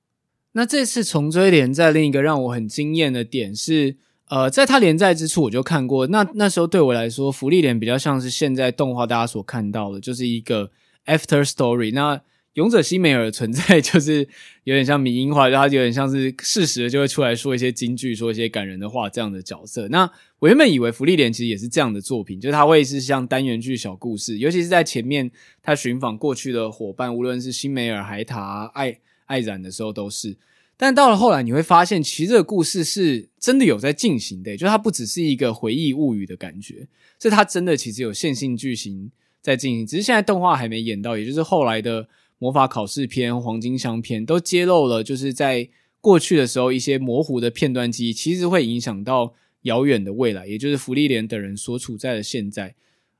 那这次重追连在另一个让我很惊艳的点是，呃，在它连载之初我就看过，那那时候对我来说，芙莉莲比较像是现在动画大家所看到的，就是一个 after story。那勇者辛梅尔的存在 就是有点像迷因化，就他有点像是适时的就会出来说一些金句，说一些感人的话这样的角色。那我原本以为芙莉莲其实也是这样的作品，就是他会是像单元剧小故事，尤其是在前面他寻访过去的伙伴，无论是辛梅尔、海塔、艾艾冉的时候都是。但到了后来，你会发现其实这个故事是真的有在进行的，就它不只是一个回忆物语的感觉，是它真的其实有线性剧情在进行，只是现在动画还没演到，也就是后来的。魔法考试篇、黄金箱篇都揭露了，就是在过去的时候一些模糊的片段记忆，其实会影响到遥远的未来，也就是芙莉莲等人所处在的现在。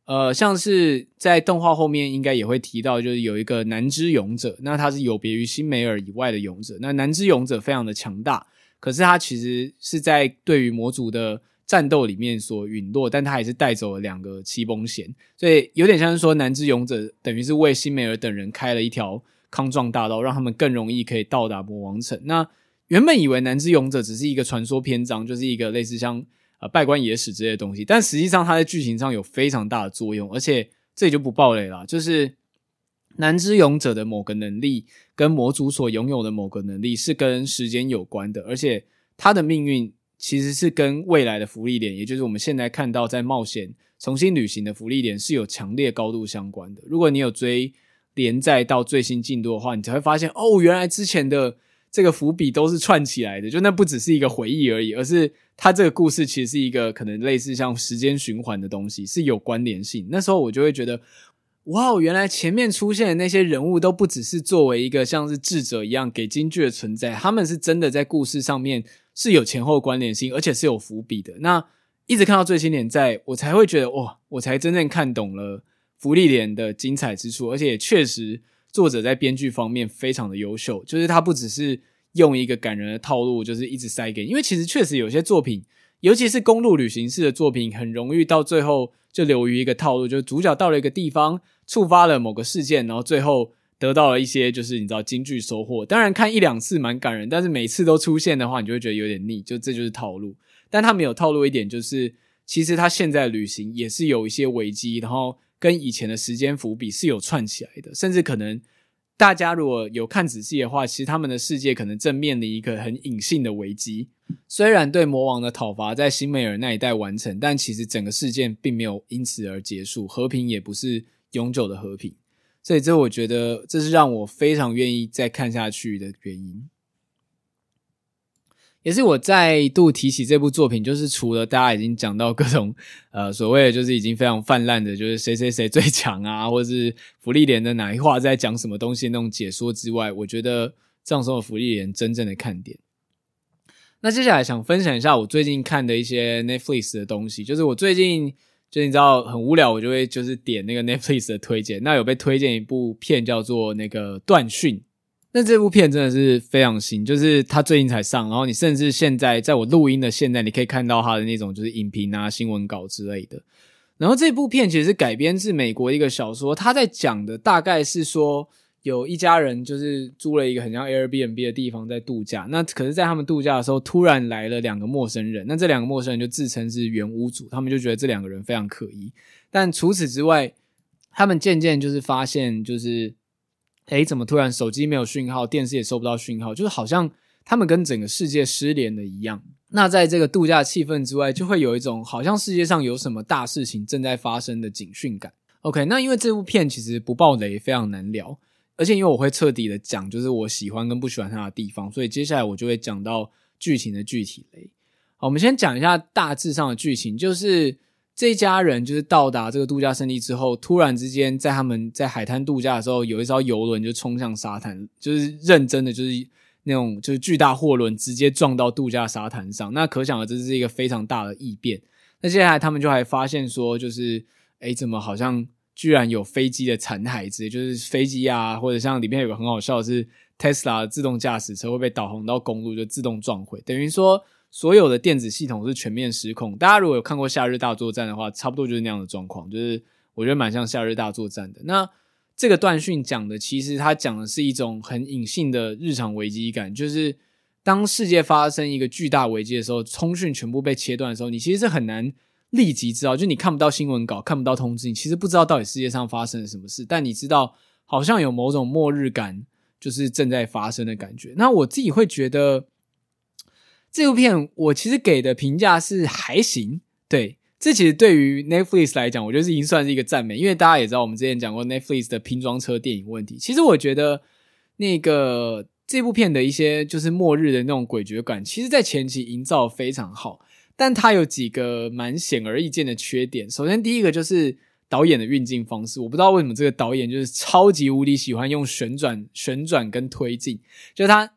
呃，像是在动画后面应该也会提到，就是有一个南之勇者，那他是有别于辛梅尔以外的勇者。那南之勇者非常的强大，可是他其实是在对于魔族的。战斗里面所陨落，但他也是带走了两个七崩弦，所以有点像是说，南之勇者等于是为辛梅尔等人开了一条康庄大道，让他们更容易可以到达魔王城。那原本以为南之勇者只是一个传说篇章，就是一个类似像呃拜官野史之类的东西，但实际上他在剧情上有非常大的作用，而且这里就不爆雷了，就是南之勇者的某个能力跟魔族所拥有的某个能力是跟时间有关的，而且他的命运。其实是跟未来的福利点，也就是我们现在看到在冒险重新旅行的福利点是有强烈高度相关的。如果你有追连载到最新进度的话，你才会发现哦，原来之前的这个伏笔都是串起来的，就那不只是一个回忆而已，而是它这个故事其实是一个可能类似像时间循环的东西，是有关联性。那时候我就会觉得，哇，原来前面出现的那些人物都不只是作为一个像是智者一样给金句的存在，他们是真的在故事上面。是有前后关联性，而且是有伏笔的。那一直看到最新连载，我才会觉得哇，我才真正看懂了福利莲的精彩之处。而且确实，作者在编剧方面非常的优秀，就是他不只是用一个感人的套路，就是一直塞给你。因为其实确实有些作品，尤其是公路旅行式的作品，很容易到最后就流于一个套路，就是主角到了一个地方，触发了某个事件，然后最后。得到了一些就是你知道金句收获，当然看一两次蛮感人，但是每次都出现的话，你就会觉得有点腻，就这就是套路。但他没有套路一点，就是其实他现在旅行也是有一些危机，然后跟以前的时间伏笔是有串起来的，甚至可能大家如果有看仔细的话，其实他们的世界可能正面临一个很隐性的危机。虽然对魔王的讨伐在辛美尔那一代完成，但其实整个事件并没有因此而结束，和平也不是永久的和平。所以，这我觉得这是让我非常愿意再看下去的原因，也是我再度提起这部作品，就是除了大家已经讲到各种呃所谓的就是已经非常泛滥的，就是谁谁谁最强啊，或者是芙莉莲的哪一话在讲什么东西那种解说之外，我觉得葬送的芙莉莲真正的看点。那接下来想分享一下我最近看的一些 Netflix 的东西，就是我最近。就你知道很无聊，我就会就是点那个 Netflix 的推荐。那有被推荐一部片叫做那个《断讯》，那这部片真的是非常新，就是它最近才上。然后你甚至现在在我录音的现在，你可以看到它的那种就是影评啊、新闻稿之类的。然后这部片其实是改编自美国一个小说，它在讲的大概是说。有一家人就是租了一个很像 Airbnb 的地方在度假，那可是，在他们度假的时候，突然来了两个陌生人。那这两个陌生人就自称是原屋主，他们就觉得这两个人非常可疑。但除此之外，他们渐渐就是发现，就是，诶，怎么突然手机没有讯号，电视也收不到讯号，就是好像他们跟整个世界失联了一样。那在这个度假气氛之外，就会有一种好像世界上有什么大事情正在发生的警讯感。OK，那因为这部片其实不爆雷非常难聊。而且因为我会彻底的讲，就是我喜欢跟不喜欢它的地方，所以接下来我就会讲到剧情的具体雷。好，我们先讲一下大致上的剧情，就是这家人就是到达这个度假胜地之后，突然之间在他们在海滩度假的时候，有一艘游轮就冲向沙滩，就是认真的就是那种就是巨大货轮直接撞到度假沙滩上，那可想而知这是一个非常大的异变。那接下来他们就还发现说，就是诶，怎么好像。居然有飞机的残骸之类，就是飞机啊，或者像里面有个很好笑的是，Tesla 自动驾驶车会被导航到公路就自动撞毁，等于说所有的电子系统是全面失控。大家如果有看过《夏日大作战》的话，差不多就是那样的状况，就是我觉得蛮像《夏日大作战》的。那这个断讯讲的，其实它讲的是一种很隐性的日常危机感，就是当世界发生一个巨大危机的时候，通讯全部被切断的时候，你其实是很难。立即知道，就你看不到新闻稿，看不到通知，你其实不知道到底世界上发生了什么事。但你知道，好像有某种末日感，就是正在发生的感觉。那我自己会觉得这部片，我其实给的评价是还行。对，这其实对于 Netflix 来讲，我觉得已经算是一个赞美，因为大家也知道，我们之前讲过 Netflix 的拼装车电影问题。其实我觉得那个这部片的一些就是末日的那种诡谲感，其实在前期营造非常好。但它有几个蛮显而易见的缺点。首先，第一个就是导演的运镜方式，我不知道为什么这个导演就是超级无敌喜欢用旋转、旋转跟推进，就他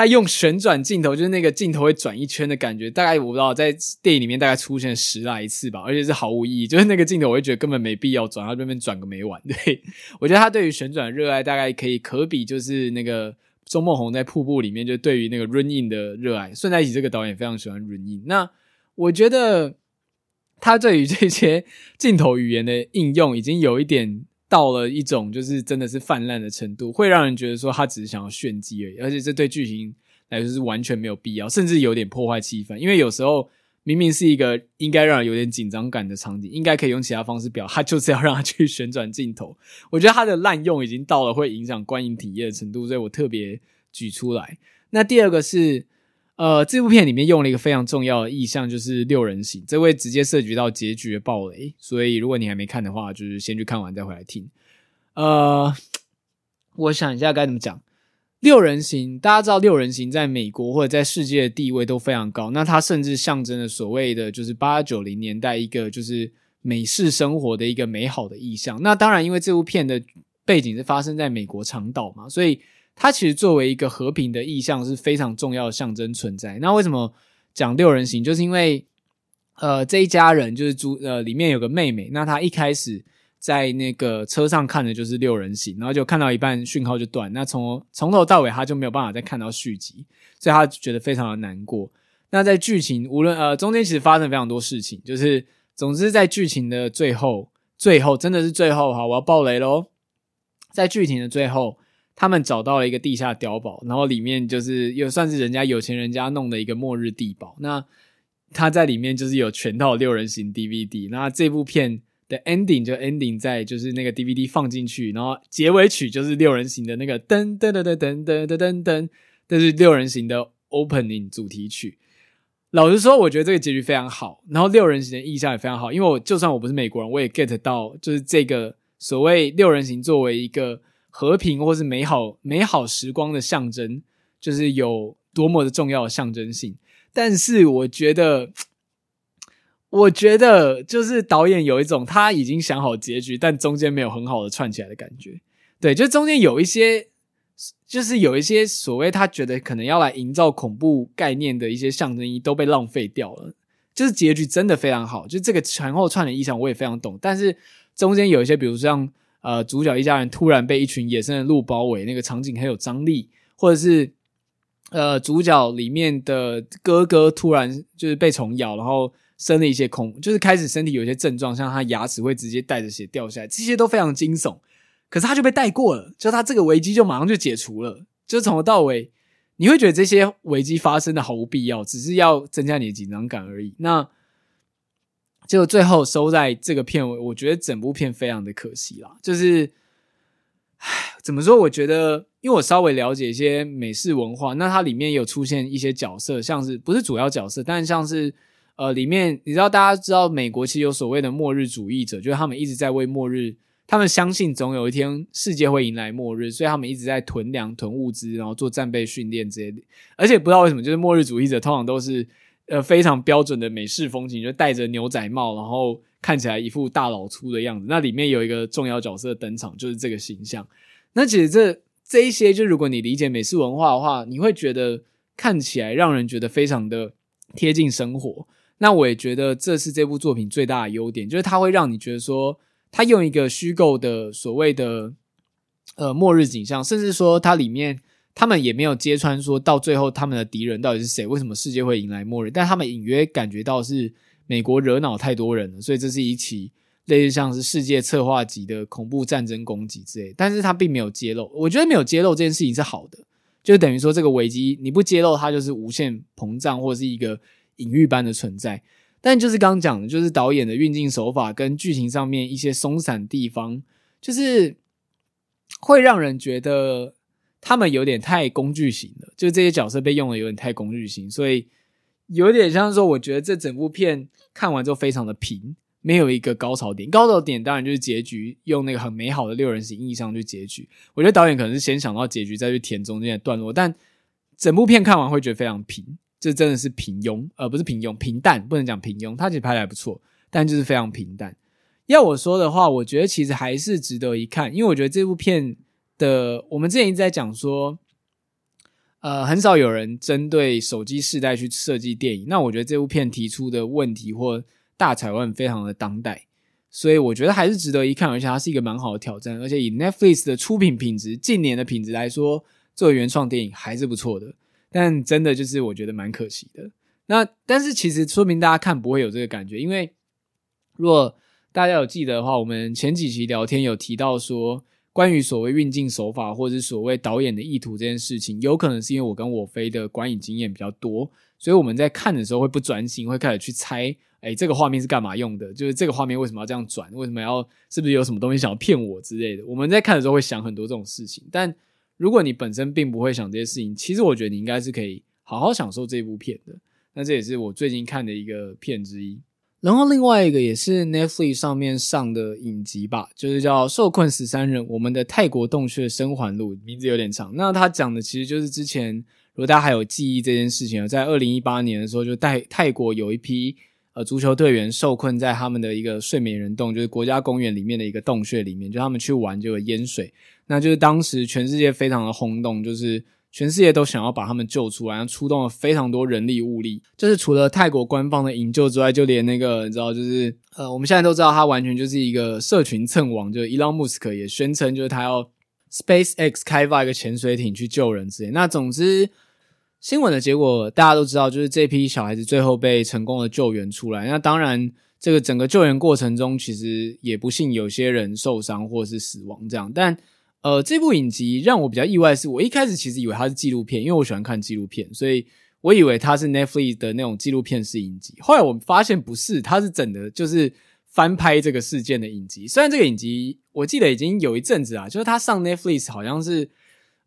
他用旋转镜头，就是那个镜头会转一圈的感觉，大概我不知道在电影里面大概出现十来次吧，而且是毫无意义，就是那个镜头我会觉得根本没必要转，他这边转个没完。对，我觉得他对于旋转热爱大概可以可比，就是那个钟孟宏在瀑布里面就对于那个 run in 的热爱。顺带一起，这个导演非常喜欢 run in。那我觉得他对于这些镜头语言的应用已经有一点到了一种就是真的是泛滥的程度，会让人觉得说他只是想要炫技而已，而且这对剧情来说是完全没有必要，甚至有点破坏气氛。因为有时候明明是一个应该让人有点紧张感的场景，应该可以用其他方式表，他就是要让他去旋转镜头。我觉得他的滥用已经到了会影响观影体验的程度，所以我特别举出来。那第二个是。呃，这部片里面用了一个非常重要的意象，就是六人行，这会直接涉及到结局的暴雷，所以如果你还没看的话，就是先去看完再回来听。呃，我想一下该怎么讲。六人行，大家知道六人行在美国或者在世界的地位都非常高，那它甚至象征了所谓的就是八九零年代一个就是美式生活的一个美好的意象。那当然，因为这部片的背景是发生在美国长岛嘛，所以。它其实作为一个和平的意象是非常重要的象征存在。那为什么讲六人行？就是因为，呃，这一家人就是主呃里面有个妹妹，那她一开始在那个车上看的就是六人行，然后就看到一半讯号就断，那从从头到尾她就没有办法再看到续集，所以她觉得非常的难过。那在剧情无论呃中间其实发生非常多事情，就是总之在剧情的最后，最后真的是最后哈，我要爆雷喽，在剧情的最后。他们找到了一个地下碉堡，然后里面就是又算是人家有钱人家弄的一个末日地堡。那他在里面就是有全套六人行 DVD。那这部片的 ending 就 ending 在就是那个 DVD 放进去，然后结尾曲就是六人行的那个噔噔噔噔噔噔噔噔噔，这是六人行的 opening 主题曲。老实说，我觉得这个结局非常好，然后六人行的意象也非常好，因为我就算我不是美国人，我也 get 到就是这个所谓六人行作为一个。和平或是美好美好时光的象征，就是有多么的重要象征性。但是我觉得，我觉得就是导演有一种他已经想好结局，但中间没有很好的串起来的感觉。对，就中间有一些，就是有一些所谓他觉得可能要来营造恐怖概念的一些象征意义都被浪费掉了。就是结局真的非常好，就这个前后串的意象我也非常懂，但是中间有一些，比如像。呃，主角一家人突然被一群野生的鹿包围，那个场景很有张力；或者是呃，主角里面的哥哥突然就是被虫咬，然后生了一些恐，就是开始身体有些症状，像他牙齿会直接带着血掉下来，这些都非常惊悚。可是他就被带过了，就他这个危机就马上就解除了，就从头到尾你会觉得这些危机发生的毫无必要，只是要增加你的紧张感而已。那。就最后收在这个片尾，我觉得整部片非常的可惜啦。就是，唉，怎么说？我觉得，因为我稍微了解一些美式文化，那它里面有出现一些角色，像是不是主要角色，但像是呃，里面你知道，大家知道美国其实有所谓的末日主义者，就是他们一直在为末日，他们相信总有一天世界会迎来末日，所以他们一直在囤粮、囤物资，然后做战备训练之类的。而且不知道为什么，就是末日主义者通常都是。呃，非常标准的美式风情，就戴着牛仔帽，然后看起来一副大老粗的样子。那里面有一个重要角色登场，就是这个形象。那其实这这一些，就如果你理解美式文化的话，你会觉得看起来让人觉得非常的贴近生活。那我也觉得这是这部作品最大的优点，就是它会让你觉得说，它用一个虚构的所谓的呃末日景象，甚至说它里面。他们也没有揭穿说到最后他们的敌人到底是谁，为什么世界会迎来末日？但他们隐约感觉到是美国惹恼太多人了，所以这是一起类似像是世界策划级的恐怖战争攻击之类。但是他并没有揭露，我觉得没有揭露这件事情是好的，就等于说这个危机你不揭露它就是无限膨胀或是一个隐喻般的存在。但就是刚讲的，就是导演的运镜手法跟剧情上面一些松散地方，就是。会让人觉得他们有点太工具型了，就这些角色被用的有点太工具型，所以有点像说，我觉得这整部片看完之后非常的平，没有一个高潮点。高潮点当然就是结局，用那个很美好的六人行意象去结局。我觉得导演可能是先想到结局，再去填中间的段落，但整部片看完会觉得非常平，这真的是平庸，而、不是平庸，平淡，不能讲平庸。他其实拍的还不错，但就是非常平淡。要我说的话，我觉得其实还是值得一看，因为我觉得这部片的，我们之前一直在讲说，呃，很少有人针对手机世代去设计电影。那我觉得这部片提出的问题或大彩问非常的当代，所以我觉得还是值得一看，而且它是一个蛮好的挑战。而且以 Netflix 的出品品质，近年的品质来说，作为原创电影还是不错的。但真的就是我觉得蛮可惜的。那但是其实说明大家看不会有这个感觉，因为如果大家有记得的话，我们前几期聊天有提到说。关于所谓运镜手法，或者所谓导演的意图这件事情，有可能是因为我跟我飞的观影经验比较多，所以我们在看的时候会不专心，会开始去猜，哎，这个画面是干嘛用的？就是这个画面为什么要这样转？为什么要？是不是有什么东西想要骗我之类的？我们在看的时候会想很多这种事情。但如果你本身并不会想这些事情，其实我觉得你应该是可以好好享受这部片的。那这也是我最近看的一个片之一。然后另外一个也是 Netflix 上面上的影集吧，就是叫《受困十三人：我们的泰国洞穴生还录》，名字有点长。那他讲的其实就是之前，如果大家还有记忆这件事情，在二零一八年的时候，就泰泰国有一批呃足球队员受困在他们的一个睡美人洞，就是国家公园里面的一个洞穴里面，就他们去玩就有淹水，那就是当时全世界非常的轰动，就是。全世界都想要把他们救出来，然后出动了非常多人力物力。就是除了泰国官方的营救之外，就连那个你知道，就是呃，我们现在都知道他完全就是一个社群蹭网，就是伊隆马斯克也宣称就是他要 SpaceX 开发一个潜水艇去救人之类。那总之新闻的结果大家都知道，就是这批小孩子最后被成功的救援出来。那当然，这个整个救援过程中，其实也不幸有些人受伤或是死亡这样，但。呃，这部影集让我比较意外是，我一开始其实以为它是纪录片，因为我喜欢看纪录片，所以我以为它是 Netflix 的那种纪录片式影集。后来我发现不是，它是整的，就是翻拍这个事件的影集。虽然这个影集我记得已经有一阵子啊，就是它上 Netflix 好像是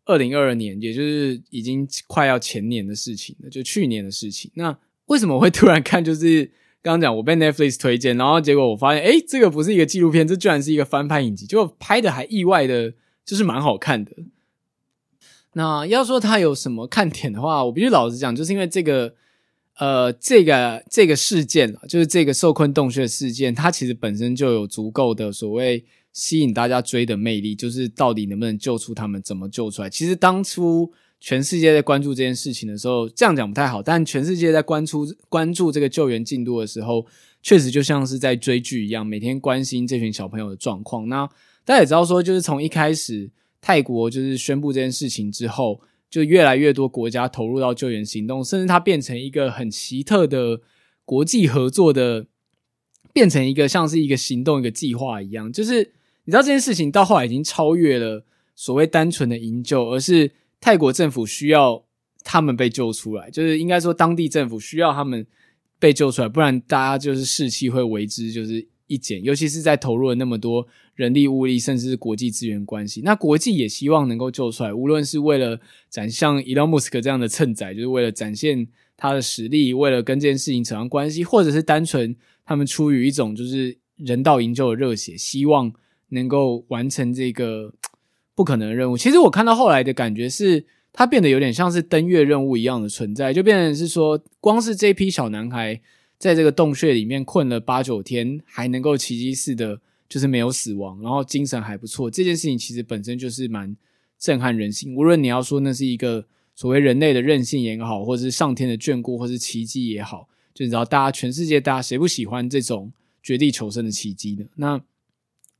二零二二年，也就是已经快要前年的事情了，就去年的事情。那为什么会突然看？就是刚刚讲我被 Netflix 推荐，然后结果我发现，诶，这个不是一个纪录片，这居然是一个翻拍影集，结果拍的还意外的。就是蛮好看的。那要说它有什么看点的话，我必须老实讲，就是因为这个，呃，这个这个事件，就是这个受困洞穴事件，它其实本身就有足够的所谓吸引大家追的魅力，就是到底能不能救出他们，怎么救出来。其实当初全世界在关注这件事情的时候，这样讲不太好，但全世界在关注关注这个救援进度的时候，确实就像是在追剧一样，每天关心这群小朋友的状况。那大家也知道，说就是从一开始泰国就是宣布这件事情之后，就越来越多国家投入到救援行动，甚至它变成一个很奇特的国际合作的，变成一个像是一个行动一个计划一样。就是你知道这件事情到后来已经超越了所谓单纯的营救，而是泰国政府需要他们被救出来，就是应该说当地政府需要他们被救出来，不然大家就是士气会为之就是。一减，尤其是在投入了那么多人力物力，甚至是国际资源关系，那国际也希望能够救出来。无论是为了展像伊隆马斯克这样的蹭仔，就是为了展现他的实力，为了跟这件事情扯上关系，或者是单纯他们出于一种就是人道营救的热血，希望能够完成这个不可能的任务。其实我看到后来的感觉是，他变得有点像是登月任务一样的存在，就变成是说，光是这批小男孩。在这个洞穴里面困了八九天，还能够奇迹似的，就是没有死亡，然后精神还不错。这件事情其实本身就是蛮震撼人心。无论你要说那是一个所谓人类的韧性也好，或者是上天的眷顾，或是奇迹也好，就你知道，大家全世界大家谁不喜欢这种绝地求生的奇迹呢？那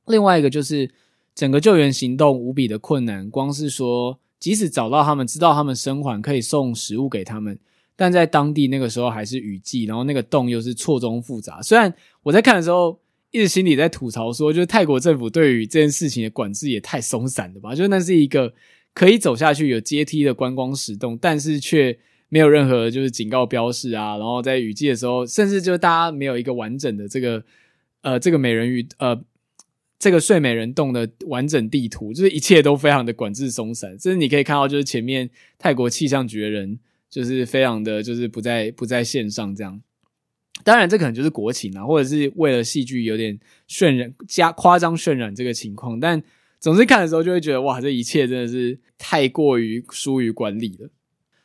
另外一个就是整个救援行动无比的困难，光是说即使找到他们，知道他们生还，可以送食物给他们。但在当地那个时候还是雨季，然后那个洞又是错综复杂。虽然我在看的时候一直心里在吐槽说，就是泰国政府对于这件事情的管制也太松散了吧？就那是一个可以走下去有阶梯的观光石洞，但是却没有任何就是警告标识啊。然后在雨季的时候，甚至就大家没有一个完整的这个呃这个美人鱼呃这个睡美人洞的完整地图，就是一切都非常的管制松散。就是你可以看到，就是前面泰国气象局的人，就是非常的就是不在不在线上这样。当然，这可能就是国情啊，或者是为了戏剧有点渲染加夸张渲染这个情况。但总是看的时候就会觉得，哇，这一切真的是太过于疏于管理了。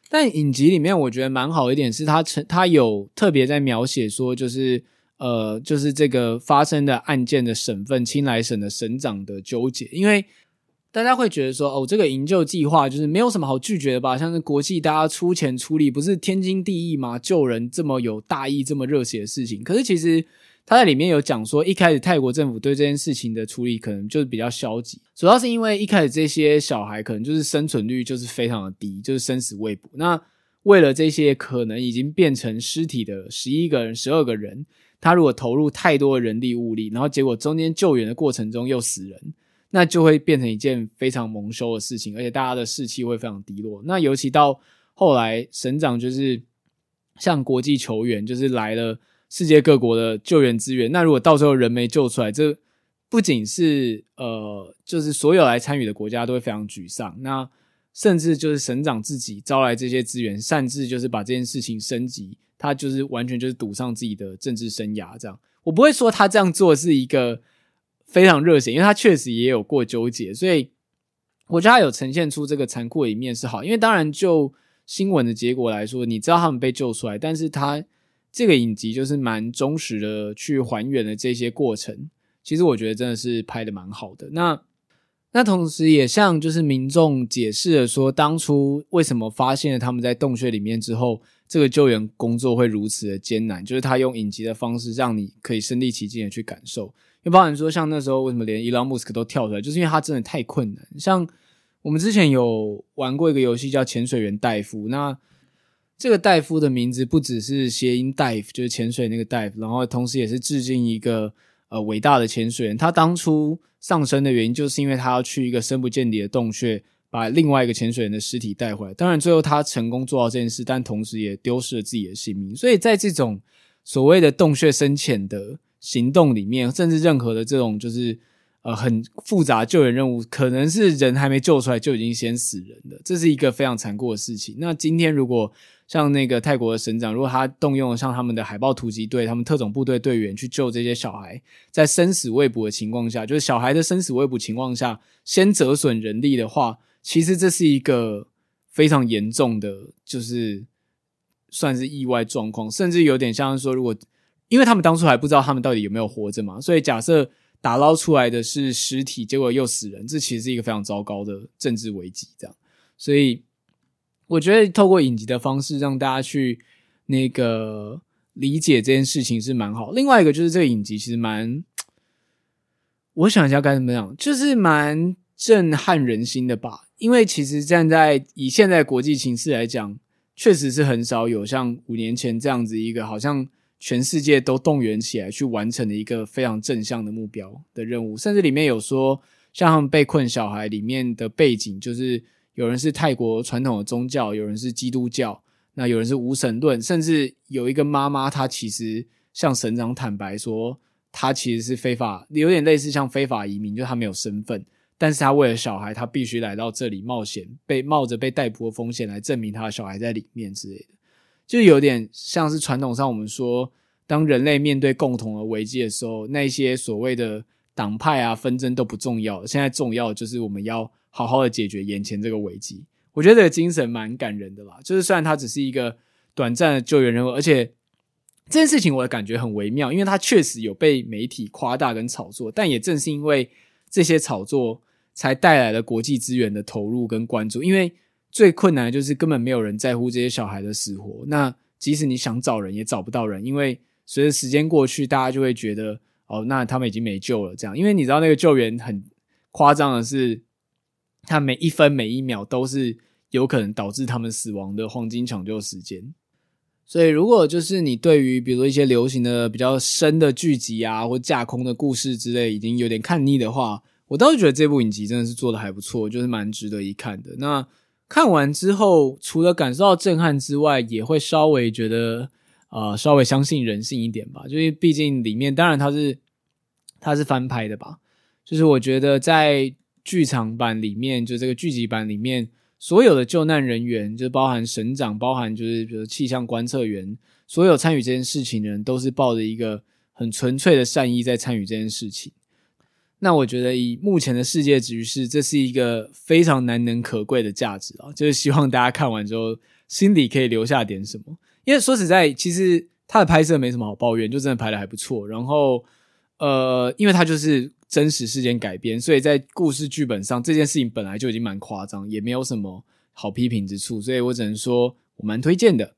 但影集里面我觉得蛮好一点是，他成他有特别在描写说，就是。呃，就是这个发生的案件的省份青莱省的省长的纠结，因为大家会觉得说，哦，这个营救计划就是没有什么好拒绝的吧？像是国际大家出钱出力，不是天经地义吗？救人这么有大义、这么热血的事情，可是其实他在里面有讲说，一开始泰国政府对这件事情的处理可能就是比较消极，主要是因为一开始这些小孩可能就是生存率就是非常的低，就是生死未卜。那为了这些可能已经变成尸体的十一个人、十二个人。他如果投入太多的人力物力，然后结果中间救援的过程中又死人，那就会变成一件非常蒙羞的事情，而且大家的士气会非常低落。那尤其到后来，省长就是向国际求援，就是来了世界各国的救援资源。那如果到时候人没救出来，这不仅是呃，就是所有来参与的国家都会非常沮丧。那甚至就是省长自己招来这些资源，擅自就是把这件事情升级。他就是完全就是赌上自己的政治生涯，这样。我不会说他这样做是一个非常热血，因为他确实也有过纠结，所以我觉得他有呈现出这个残酷的一面是好。因为当然就新闻的结果来说，你知道他们被救出来，但是他这个影集就是蛮忠实的去还原了这些过程。其实我觉得真的是拍的蛮好的。那那同时也向就是民众解释了说，当初为什么发现了他们在洞穴里面之后。这个救援工作会如此的艰难，就是他用影集的方式让你可以身临其境的去感受。因为包含说，像那时候为什么连伊朗穆斯克都跳出来，就是因为他真的太困难。像我们之前有玩过一个游戏叫《潜水员戴夫》，那这个戴夫的名字不只是谐音 dive，就是潜水那个 dive，然后同时也是致敬一个呃伟大的潜水员。他当初上升的原因，就是因为他要去一个深不见底的洞穴。把另外一个潜水员的尸体带回来，当然最后他成功做到这件事，但同时也丢失了自己的性命。所以在这种所谓的洞穴深浅的行动里面，甚至任何的这种就是呃很复杂救援任务，可能是人还没救出来就已经先死人了，这是一个非常残酷的事情。那今天如果像那个泰国的省长，如果他动用像他们的海豹突击队、他们特种部队队员去救这些小孩，在生死未卜的情况下，就是小孩的生死未卜情况下，先折损人力的话。其实这是一个非常严重的，就是算是意外状况，甚至有点像是说，如果因为他们当初还不知道他们到底有没有活着嘛，所以假设打捞出来的是尸体，结果又死人，这其实是一个非常糟糕的政治危机。这样，所以我觉得透过影集的方式让大家去那个理解这件事情是蛮好。另外一个就是这个影集其实蛮，我想一下该怎么样，就是蛮震撼人心的吧。因为其实站在以现在国际情势来讲，确实是很少有像五年前这样子一个好像全世界都动员起来去完成的一个非常正向的目标的任务。甚至里面有说，像他们被困小孩里面的背景，就是有人是泰国传统的宗教，有人是基督教，那有人是无神论，甚至有一个妈妈，她其实向省长坦白说，她其实是非法，有点类似像非法移民，就她没有身份。但是她为了小孩，她必须来到这里冒险，被冒着被逮捕的风险来证明她的小孩在里面之类的，就有点像是传统上我们说，当人类面对共同的危机的时候，那些所谓的党派啊纷争都不重要，现在重要的就是我们要好好的解决眼前这个危机。我觉得这个精神蛮感人的啦，就是虽然它只是一个短暂的救援任务，而且这件事情我的感觉很微妙，因为它确实有被媒体夸大跟炒作，但也正是因为这些炒作。才带来了国际资源的投入跟关注，因为最困难的就是根本没有人在乎这些小孩的死活。那即使你想找人，也找不到人，因为随着时间过去，大家就会觉得哦，那他们已经没救了。这样，因为你知道那个救援很夸张的是，他每一分每一秒都是有可能导致他们死亡的黄金抢救时间。所以，如果就是你对于比如说一些流行的比较深的剧集啊，或架空的故事之类，已经有点看腻的话。我倒是觉得这部影集真的是做的还不错，就是蛮值得一看的。那看完之后，除了感受到震撼之外，也会稍微觉得，呃，稍微相信人性一点吧。就是毕竟里面，当然它是它是翻拍的吧，就是我觉得在剧场版里面，就这个剧集版里面，所有的救难人员，就包含省长，包含就是比如气象观测员，所有参与这件事情的人，都是抱着一个很纯粹的善意在参与这件事情。那我觉得以目前的世界局势，这是一个非常难能可贵的价值啊！就是希望大家看完之后，心里可以留下点什么。因为说实在，其实他的拍摄没什么好抱怨，就真的拍的还不错。然后，呃，因为他就是真实事件改编，所以在故事剧本上这件事情本来就已经蛮夸张，也没有什么好批评之处。所以我只能说我蛮推荐的。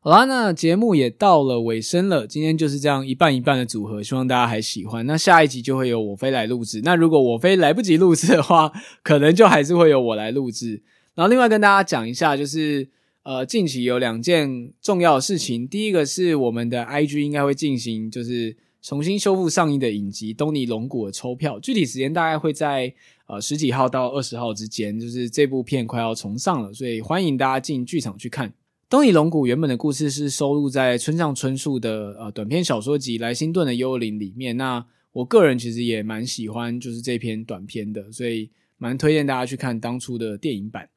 好啦，那节目也到了尾声了。今天就是这样一半一半的组合，希望大家还喜欢。那下一集就会由我飞来录制。那如果我飞来不及录制的话，可能就还是会由我来录制。然后另外跟大家讲一下，就是呃，近期有两件重要的事情。第一个是我们的 IG 应该会进行就是重新修复上映的影集《东尼龙骨》的抽票，具体时间大概会在呃十几号到二十号之间。就是这部片快要重上了，所以欢迎大家进剧场去看。东野龙骨原本的故事是收录在村上春树的呃短篇小说集《莱辛顿的幽灵》里面。那我个人其实也蛮喜欢就是这篇短篇的，所以蛮推荐大家去看当初的电影版。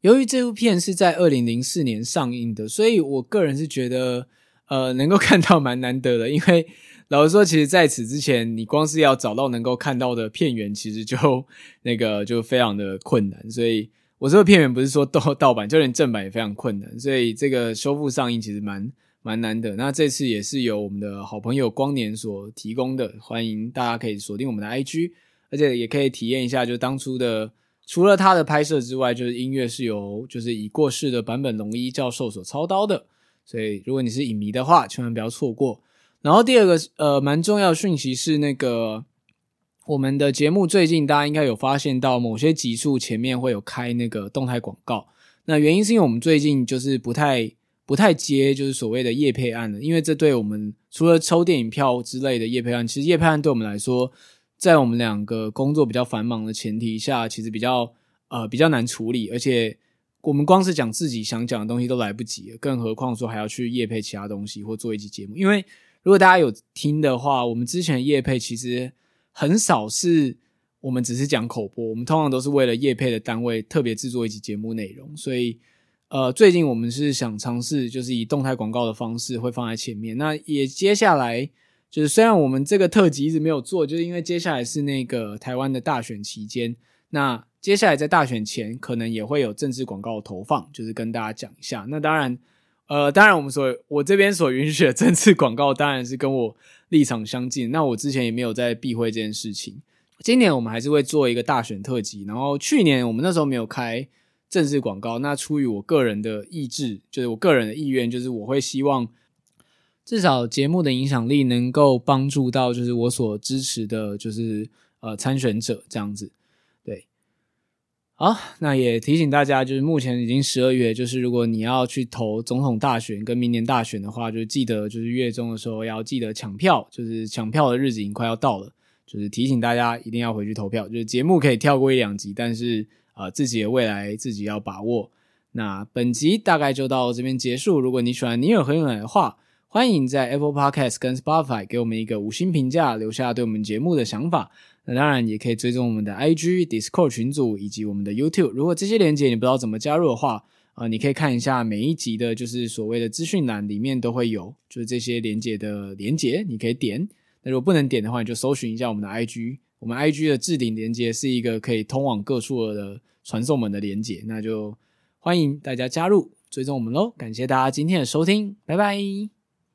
由于这部片是在二零零四年上映的，所以我个人是觉得呃能够看到蛮难得的。因为老实说，其实在此之前，你光是要找到能够看到的片源，其实就 那个就非常的困难，所以。我这个片源不是说盗 盗版，就连正版也非常困难，所以这个修复上映其实蛮蛮难的。那这次也是由我们的好朋友光年所提供的，欢迎大家可以锁定我们的 IG，而且也可以体验一下，就当初的除了他的拍摄之外，就是音乐是由就是已过世的坂本龙一教授所操刀的。所以如果你是影迷的话，千万不要错过。然后第二个呃蛮重要讯息是那个。我们的节目最近大家应该有发现到某些集数前面会有开那个动态广告，那原因是因为我们最近就是不太不太接就是所谓的夜配案了，因为这对我们除了抽电影票之类的夜配案，其实夜配案对我们来说，在我们两个工作比较繁忙的前提下，其实比较呃比较难处理，而且我们光是讲自己想讲的东西都来不及，更何况说还要去夜配其他东西或做一集节目，因为如果大家有听的话，我们之前夜配其实。很少是我们只是讲口播，我们通常都是为了业配的单位特别制作一集节目内容。所以，呃，最近我们是想尝试，就是以动态广告的方式会放在前面。那也接下来就是，虽然我们这个特辑一直没有做，就是因为接下来是那个台湾的大选期间。那接下来在大选前，可能也会有政治广告投放，就是跟大家讲一下。那当然，呃，当然我们所我这边所允许的政治广告，当然是跟我。立场相近，那我之前也没有在避讳这件事情。今年我们还是会做一个大选特辑，然后去年我们那时候没有开正式广告，那出于我个人的意志，就是我个人的意愿，就是我会希望至少节目的影响力能够帮助到，就是我所支持的，就是呃参选者这样子。好，那也提醒大家，就是目前已经十二月，就是如果你要去投总统大选跟明年大选的话，就记得就是月中的时候要记得抢票，就是抢票的日子已经快要到了，就是提醒大家一定要回去投票。就是节目可以跳过一两集，但是呃自己的未来自己要把握。那本集大概就到这边结束。如果你喜欢尼尔和牛奶的话，欢迎在 Apple Podcast 跟 Spotify 给我们一个五星评价，留下对我们节目的想法。那当然也可以追踪我们的 IG、Discord 群组以及我们的 YouTube。如果这些连接你不知道怎么加入的话，呃，你可以看一下每一集的，就是所谓的资讯栏里面都会有，就是这些连接的连接，你可以点。那如果不能点的话，你就搜寻一下我们的 IG。我们 IG 的置顶连接是一个可以通往各处的传送门的连接，那就欢迎大家加入追踪我们喽。感谢大家今天的收听，拜拜。